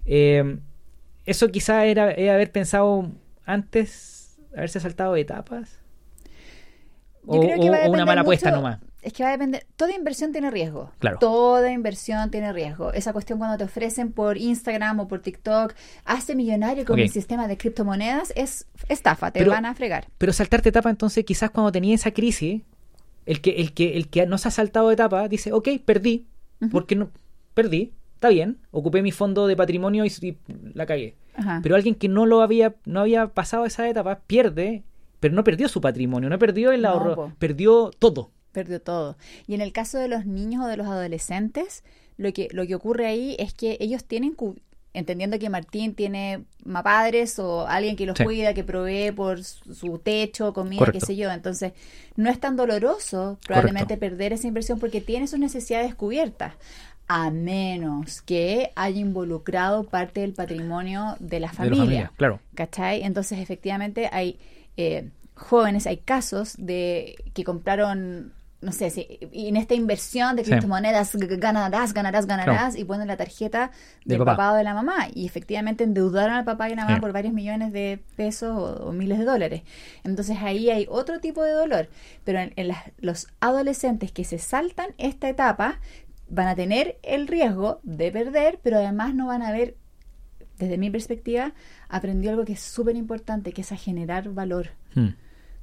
Eh, eso quizá era, era haber pensado antes, haberse saltado etapas. O, creo que va a o una mala apuesta nomás. Es que va a depender. Toda inversión tiene riesgo. Claro. Toda inversión tiene riesgo. Esa cuestión cuando te ofrecen por Instagram o por TikTok, hazte millonario con mi sistema de criptomonedas, es estafa, te Pero- van a fregar. Pero saltarte etapa, entonces quizás cuando tenía esa crisis, el que, el que, el que no se ha saltado etapa dice, ok, perdí, porque no, perdí, está bien, ocupé mi fondo de patrimonio y, y la cagué. Ajá. Pero alguien que no lo había, no había pasado esa etapa, pierde, pero no perdió su patrimonio, no perdió el ahorro, perdió todo. Perdió todo. Y en el caso de los niños o de los adolescentes, lo que, lo que ocurre ahí es que ellos tienen, entendiendo que Martín tiene más padres o alguien que los Sí. cuida, que provee por su su techo, comida, Correcto. qué sé yo. Entonces, no es tan doloroso probablemente perder esa inversión porque tiene sus necesidades cubiertas. A menos que haya involucrado parte del patrimonio de la De familia. la familia, claro. ¿Cachai? Entonces, efectivamente, hay eh, jóvenes, hay casos de que compraron, no sé, si, en esta inversión de Sí. criptomonedas g- ganarás, ganarás, ganarás, y ponen la tarjeta Del papá. papá. o de la mamá. Y efectivamente endeudaron al papá y a la mamá Sí. por varios millones de pesos o, o miles de dólares. Entonces ahí hay otro tipo de dolor. Pero en, en las- los adolescentes que se saltan esta etapa van a tener el riesgo de perder, pero además no van a ver desde mi perspectiva, aprendió algo que es súper importante, que es a generar valor. Hmm.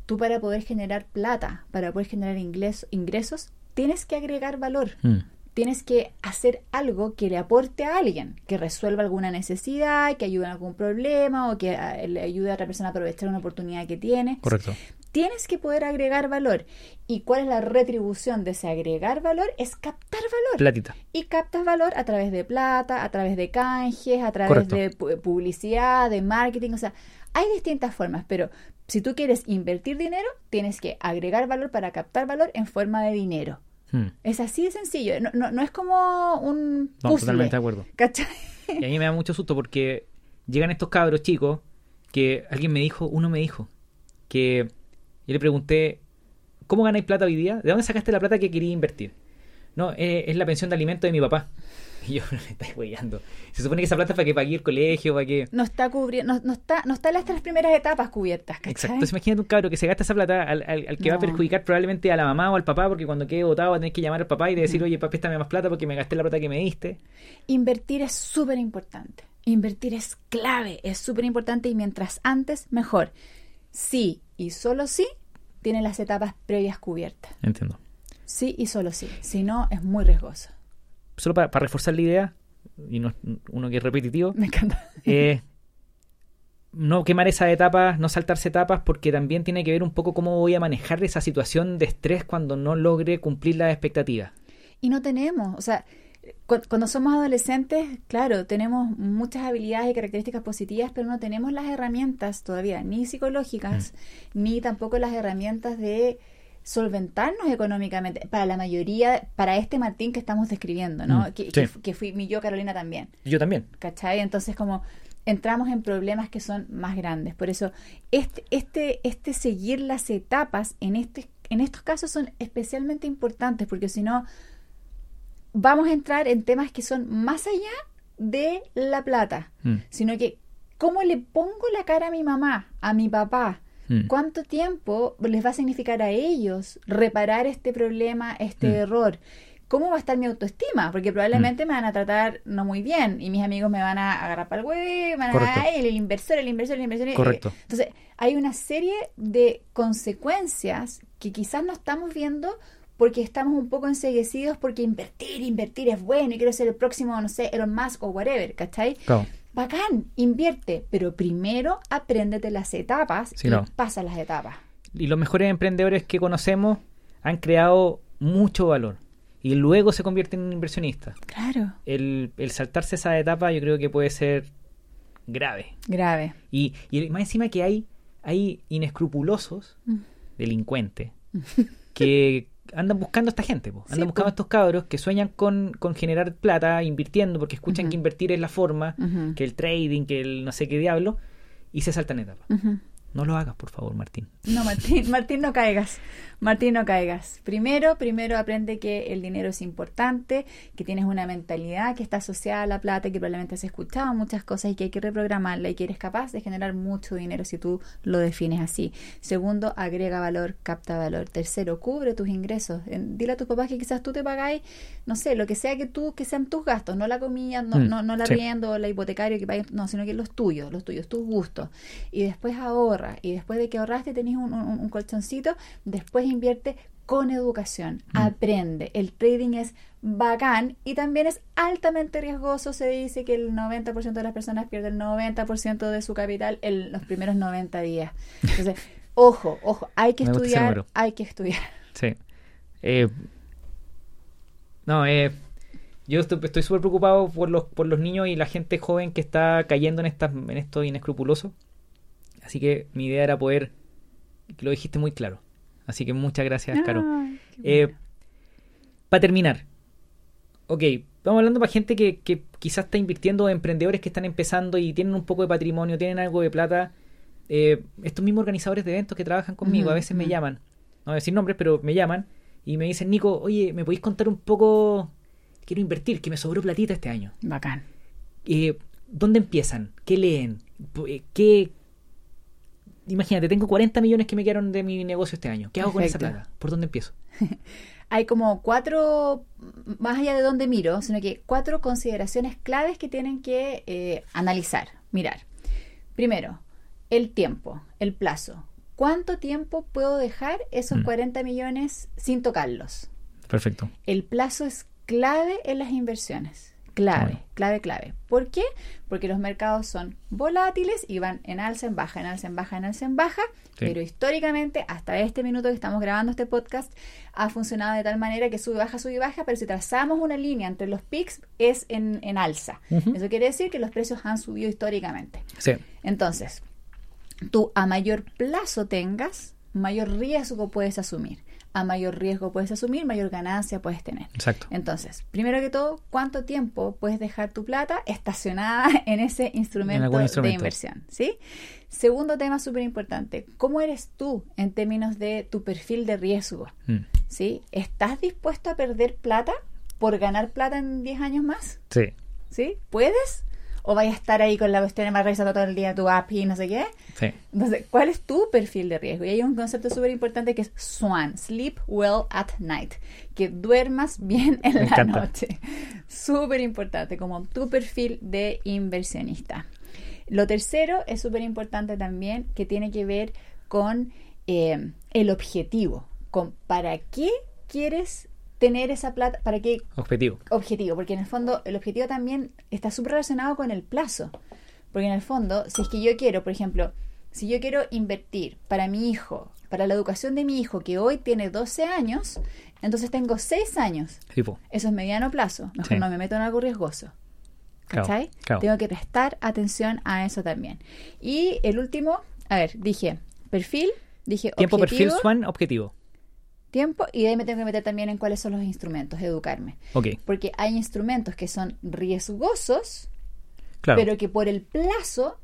Tú para poder generar plata, para poder generar ingles- ingresos, tienes que agregar valor. Hmm. Tienes que hacer algo que le aporte a alguien, que resuelva alguna necesidad, que ayude en algún problema o que ah, le ayude a otra persona a aprovechar una oportunidad que tiene. Correcto. Tienes que poder agregar valor. ¿Y cuál es la retribución de ese agregar valor? Es captar valor Platita. y captas valor a través de plata, a través de canjes, a través Correcto. de pu- publicidad, de marketing, o sea, hay distintas formas, pero si tú quieres invertir dinero, tienes que agregar valor para captar valor en forma de dinero. Hmm. Es así de sencillo, no, no, no es como un No, puzzle, totalmente de acuerdo. ¿cachai? Y a mí me da mucho susto porque llegan estos cabros chicos que alguien me dijo, uno me dijo, que yo le pregunté, ¿cómo ganáis plata hoy día? ¿De dónde sacaste la plata que quería invertir? No, eh, es la pensión de alimentos de mi papá. Y yo, me estáis huellando. Se supone que esa plata es para que pague el colegio, para que... No está cubriendo, no, no está, no está en las tres primeras etapas cubiertas, ¿cachai? Exacto. Entonces imagínate un cabro que se gasta esa plata al, al- al que va a perjudicar probablemente a la mamá o al papá, porque cuando quede votado va a tener que llamar al papá y decir, oye, papá, préstame más plata porque me gasté la plata que me diste. Invertir es súper importante. Invertir es clave, es súper importante y mientras antes, mejor. Sí y solo sí tiene las etapas previas cubiertas. Entiendo. Sí y solo sí. Si no, es muy riesgoso. Solo para, para reforzar la idea, y no, uno que es repetitivo, Me encanta. eh, no quemar esas etapas, no saltarse etapas, porque también tiene que ver un poco cómo voy a manejar esa situación de estrés cuando no logre cumplir las expectativas. Y no tenemos, o sea, cu- cuando somos adolescentes, claro, tenemos muchas habilidades y características positivas, pero no tenemos las herramientas todavía, ni psicológicas, ni tampoco las herramientas de solventarnos económicamente para la mayoría, para este Martín que estamos describiendo, ¿no? Mm, que, sí. que fu- que fui mi yo Carolina también. Yo también. ¿cachai? Entonces como entramos en problemas que son más grandes. Por eso este, este, este seguir las etapas en, este, en estos casos son especialmente importantes, porque si no vamos a entrar en temas que son más allá de la plata, Mm. sino que cómo le pongo la cara a mi mamá, a mi papá. Mm. ¿Cuánto tiempo les va a significar a ellos reparar este problema, este Mm. error? ¿Cómo va a estar mi autoestima? Porque probablemente me van a tratar no muy bien y mis amigos me van a agarrar para el huevo, van a Correcto. "Ay, el inversor, el inversor, el inversor. Correcto. Entonces, hay una serie de consecuencias que quizás no estamos viendo porque estamos un poco enseguecidos porque invertir, invertir es bueno y quiero ser el próximo, no sé, Elon Musk o whatever, ¿cachai? Claro. Bacán, invierte, pero primero apréndete las etapas Sí, y no. pasa las etapas. Y los mejores emprendedores que conocemos han creado mucho valor y luego se convierten en inversionistas. Claro. El, el saltarse esa etapa yo creo que puede ser grave. Grave. Y, y más encima que hay, hay inescrupulosos Mm. delincuentes que andan buscando a esta gente, po. andan Sí, buscando po. a estos cabros que sueñan con, con generar plata invirtiendo porque escuchan que invertir es la forma, que el trading, que el no sé qué diablo, y se saltan etapas. Ujú. No lo hagas, por favor, Martín. No, Martín, Martín, no caigas. Martín, no caigas. Primero, primero aprende que el dinero es importante, que tienes una mentalidad que está asociada a la plata, que probablemente has escuchado muchas cosas y que hay que reprogramarla y que eres capaz de generar mucho dinero si tú lo defines así. Segundo, agrega valor, capta valor. Tercero, cubre tus ingresos. Dile a tus papás que quizás tú te pagáis, no sé, lo que sea que tú, que sean tus gastos, no la comida, no, mm, no, no la riendo, la hipotecario que pagues, no, sino que los tuyos, los tuyos, tus gustos. Y después ahorra y después de que ahorraste tenés un, colchoncito, después invierte con educación, mm. aprende. El trading es bacán y también es altamente riesgoso. Se dice que el 90% de las personas pierden el 90% de su capital en los primeros 90 días. Entonces, ojo, ojo, hay que estudiar, hay que estudiar. Sí. Eh, no, eh, yo estoy súper preocupado por los, por los niños y la gente joven que está cayendo en, estas, en esto inescrupuloso. Así que mi idea era poder, que lo dijiste muy claro. Así que muchas gracias, Caro. Eh, para terminar, ok, estamos hablando para gente que, que quizás está invirtiendo, emprendedores que están empezando y tienen un poco de patrimonio, tienen algo de plata. Eh, estos mismos organizadores de eventos que trabajan conmigo a veces me llaman, no voy a decir nombres, pero me llaman y me dicen, Nico, oye, ¿me podéis contar un poco? Quiero invertir, que me sobró platita este año. Bacán. Eh, ¿Dónde empiezan? ¿Qué leen? ¿Qué, imagínate, tengo 40 millones que me quedaron de mi negocio este año. ¿Qué hago con esa plata? ¿Por dónde empiezo? Hay como cuatro, más allá de dónde miro, sino que cuatro consideraciones claves que tienen que eh, analizar, mirar. Primero, el tiempo, el plazo. ¿Cuánto tiempo puedo dejar esos 40 mm. millones sin tocarlos? Perfecto. El plazo es clave en las inversiones. Clave, clave, clave. ¿Por qué? Porque los mercados son volátiles y van en alza, en baja, en alza, en baja, en alza, en baja. Pero históricamente, hasta este minuto que estamos grabando este podcast, ha funcionado de tal manera que sube, baja, sube, baja. Pero si trazamos una línea entre los pics, es en, en alza. Eso quiere decir que los precios han subido históricamente. Sí. Entonces, tú a mayor plazo tengas, mayor riesgo puedes asumir a mayor riesgo puedes asumir, mayor ganancia puedes tener. Exacto. Entonces, primero que todo, ¿cuánto tiempo puedes dejar tu plata estacionada en ese instrumento, de inversión? ¿sí? Segundo tema súper importante, ¿cómo eres tú en términos de tu perfil de riesgo? Mm. ¿Sí? ¿Estás dispuesto a perder plata por ganar plata en 10 años más? Sí. ¿Sí? ¿Puedes? O vaya a estar ahí con la cuestión más revisando todo el día tu app y no sé qué. Sí. Entonces, ¿cuál es tu perfil de riesgo? Y hay un concepto súper importante que es SWAN, Sleep Well at Night, que duermas bien en la noche. Súper importante, como tu perfil de inversionista. Lo tercero es súper importante también, que tiene que ver con eh, el objetivo, con para qué quieres tener esa plata, ¿para qué? Objetivo. Objetivo, porque en el fondo el objetivo también está súper relacionado con el plazo. Porque en el fondo, si es que yo quiero, por ejemplo, si yo quiero invertir para mi hijo, para la educación de mi hijo, que hoy tiene 12 años, entonces tengo 6 años. Tipo. Eso es mediano plazo. Mejor no me meto en algo riesgoso. ¿Cachai? Tengo que prestar atención a eso también. Y el último, a ver, dije perfil, dije Tiempo, perfil, swan, objetivo tiempo y de ahí me tengo que meter también en cuáles son los instrumentos, educarme. Porque hay instrumentos que son riesgosos, pero que por el plazo,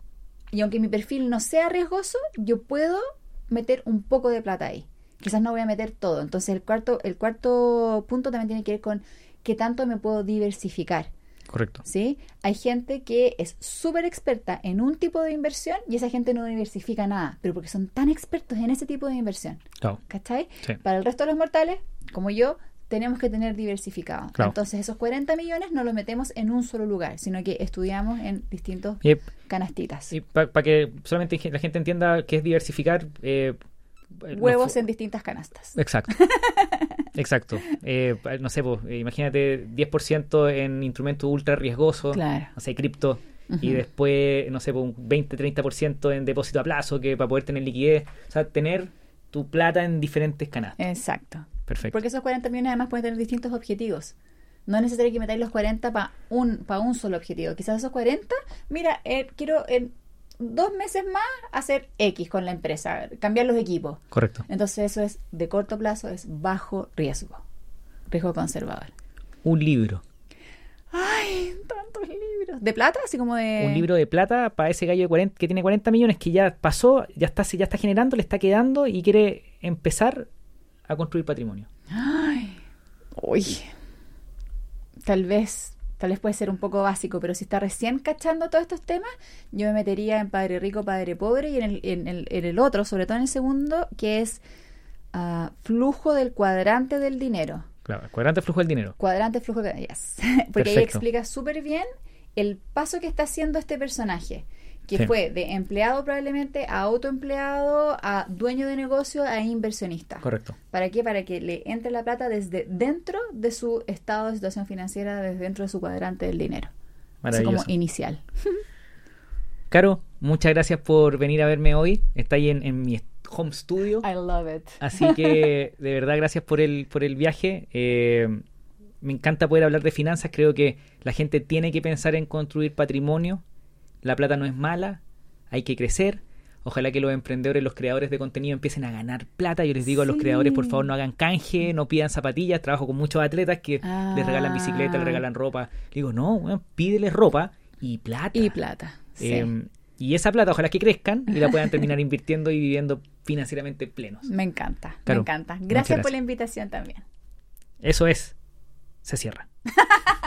y aunque mi perfil no sea riesgoso, yo puedo meter un poco de plata ahí. Quizás no voy a meter todo. Entonces el cuarto, el cuarto punto también tiene que ver con qué tanto me puedo diversificar. Correcto. ¿Sí? Hay gente que es súper experta en un tipo de inversión y esa gente no diversifica nada, pero porque son tan expertos en ese tipo de inversión. Claro. ¿Cachai? Para el resto de los mortales, como yo, tenemos que tener diversificado. Entonces, esos 40 millones no los metemos en un solo lugar, sino que estudiamos en distintos canastitas. Y para que solamente la gente entienda qué es diversificar, eh, Huevos en distintas canastas. Exacto. Exacto. Eh, no sé, pues, imagínate 10% en instrumentos ultra riesgosos, claro. no sé, cripto, y después, no sé, pues, un 20-30% en depósito a plazo, que para poder tener liquidez, o sea, tener tu plata en diferentes canastas. Exacto. Perfecto. Porque esos 40 millones además pueden tener distintos objetivos. No es necesario que metáis los 40 para un, para un solo objetivo. Quizás esos 40, mira, eh, quiero en dos meses más hacer X con la empresa, cambiar los equipos. Correcto. Entonces eso es de corto plazo, es bajo riesgo, riesgo conservador. Un libro. Ay, tantos libros. ¿De plata? Así como de... Un libro de plata para ese gallo de 40, que tiene 40 millones que ya pasó, ya está, ya está generando, le está quedando y quiere empezar a construir patrimonio. Ay, uy. Tal vez, tal vez puede ser un poco básico, pero si está recién cachando todos estos temas, yo me metería en Padre Rico, Padre Pobre y en el, en el, en el otro, sobre todo en el segundo, que es ah, flujo del cuadrante del dinero. Claro, cuadrante flujo del dinero. Cuadrante flujo del yes. Porque ahí explica súper bien el paso que está haciendo este personaje, que Sí. fue de empleado probablemente a autoempleado, a dueño de negocio, a inversionista. Correcto. ¿Para qué? Para que le entre la plata desde dentro de su estado de situación financiera, desde dentro de su cuadrante del dinero. Así como Maravilloso. inicial. Caro, muchas gracias por venir a verme hoy. Está ahí en, en mi home studio. I love it. Así que de verdad gracias por el, por el viaje. Eh, me encanta poder hablar de finanzas. Creo que la gente tiene que pensar en construir patrimonio. La plata no es mala, hay que crecer. Ojalá que los emprendedores, los creadores de contenido empiecen a ganar plata. Yo les digo a los creadores, por favor, no hagan canje, no pidan zapatillas. Trabajo con muchos atletas que Ah. les regalan bicicleta, les regalan ropa. Digo, no, pídeles ropa y plata. Y plata. sí. Eh, y esa plata, ojalá que crezcan y la puedan terminar invirtiendo y viviendo financieramente plenos. me encanta, Claro. me encanta. Gracias por la invitación también. Eso es. Se cierra.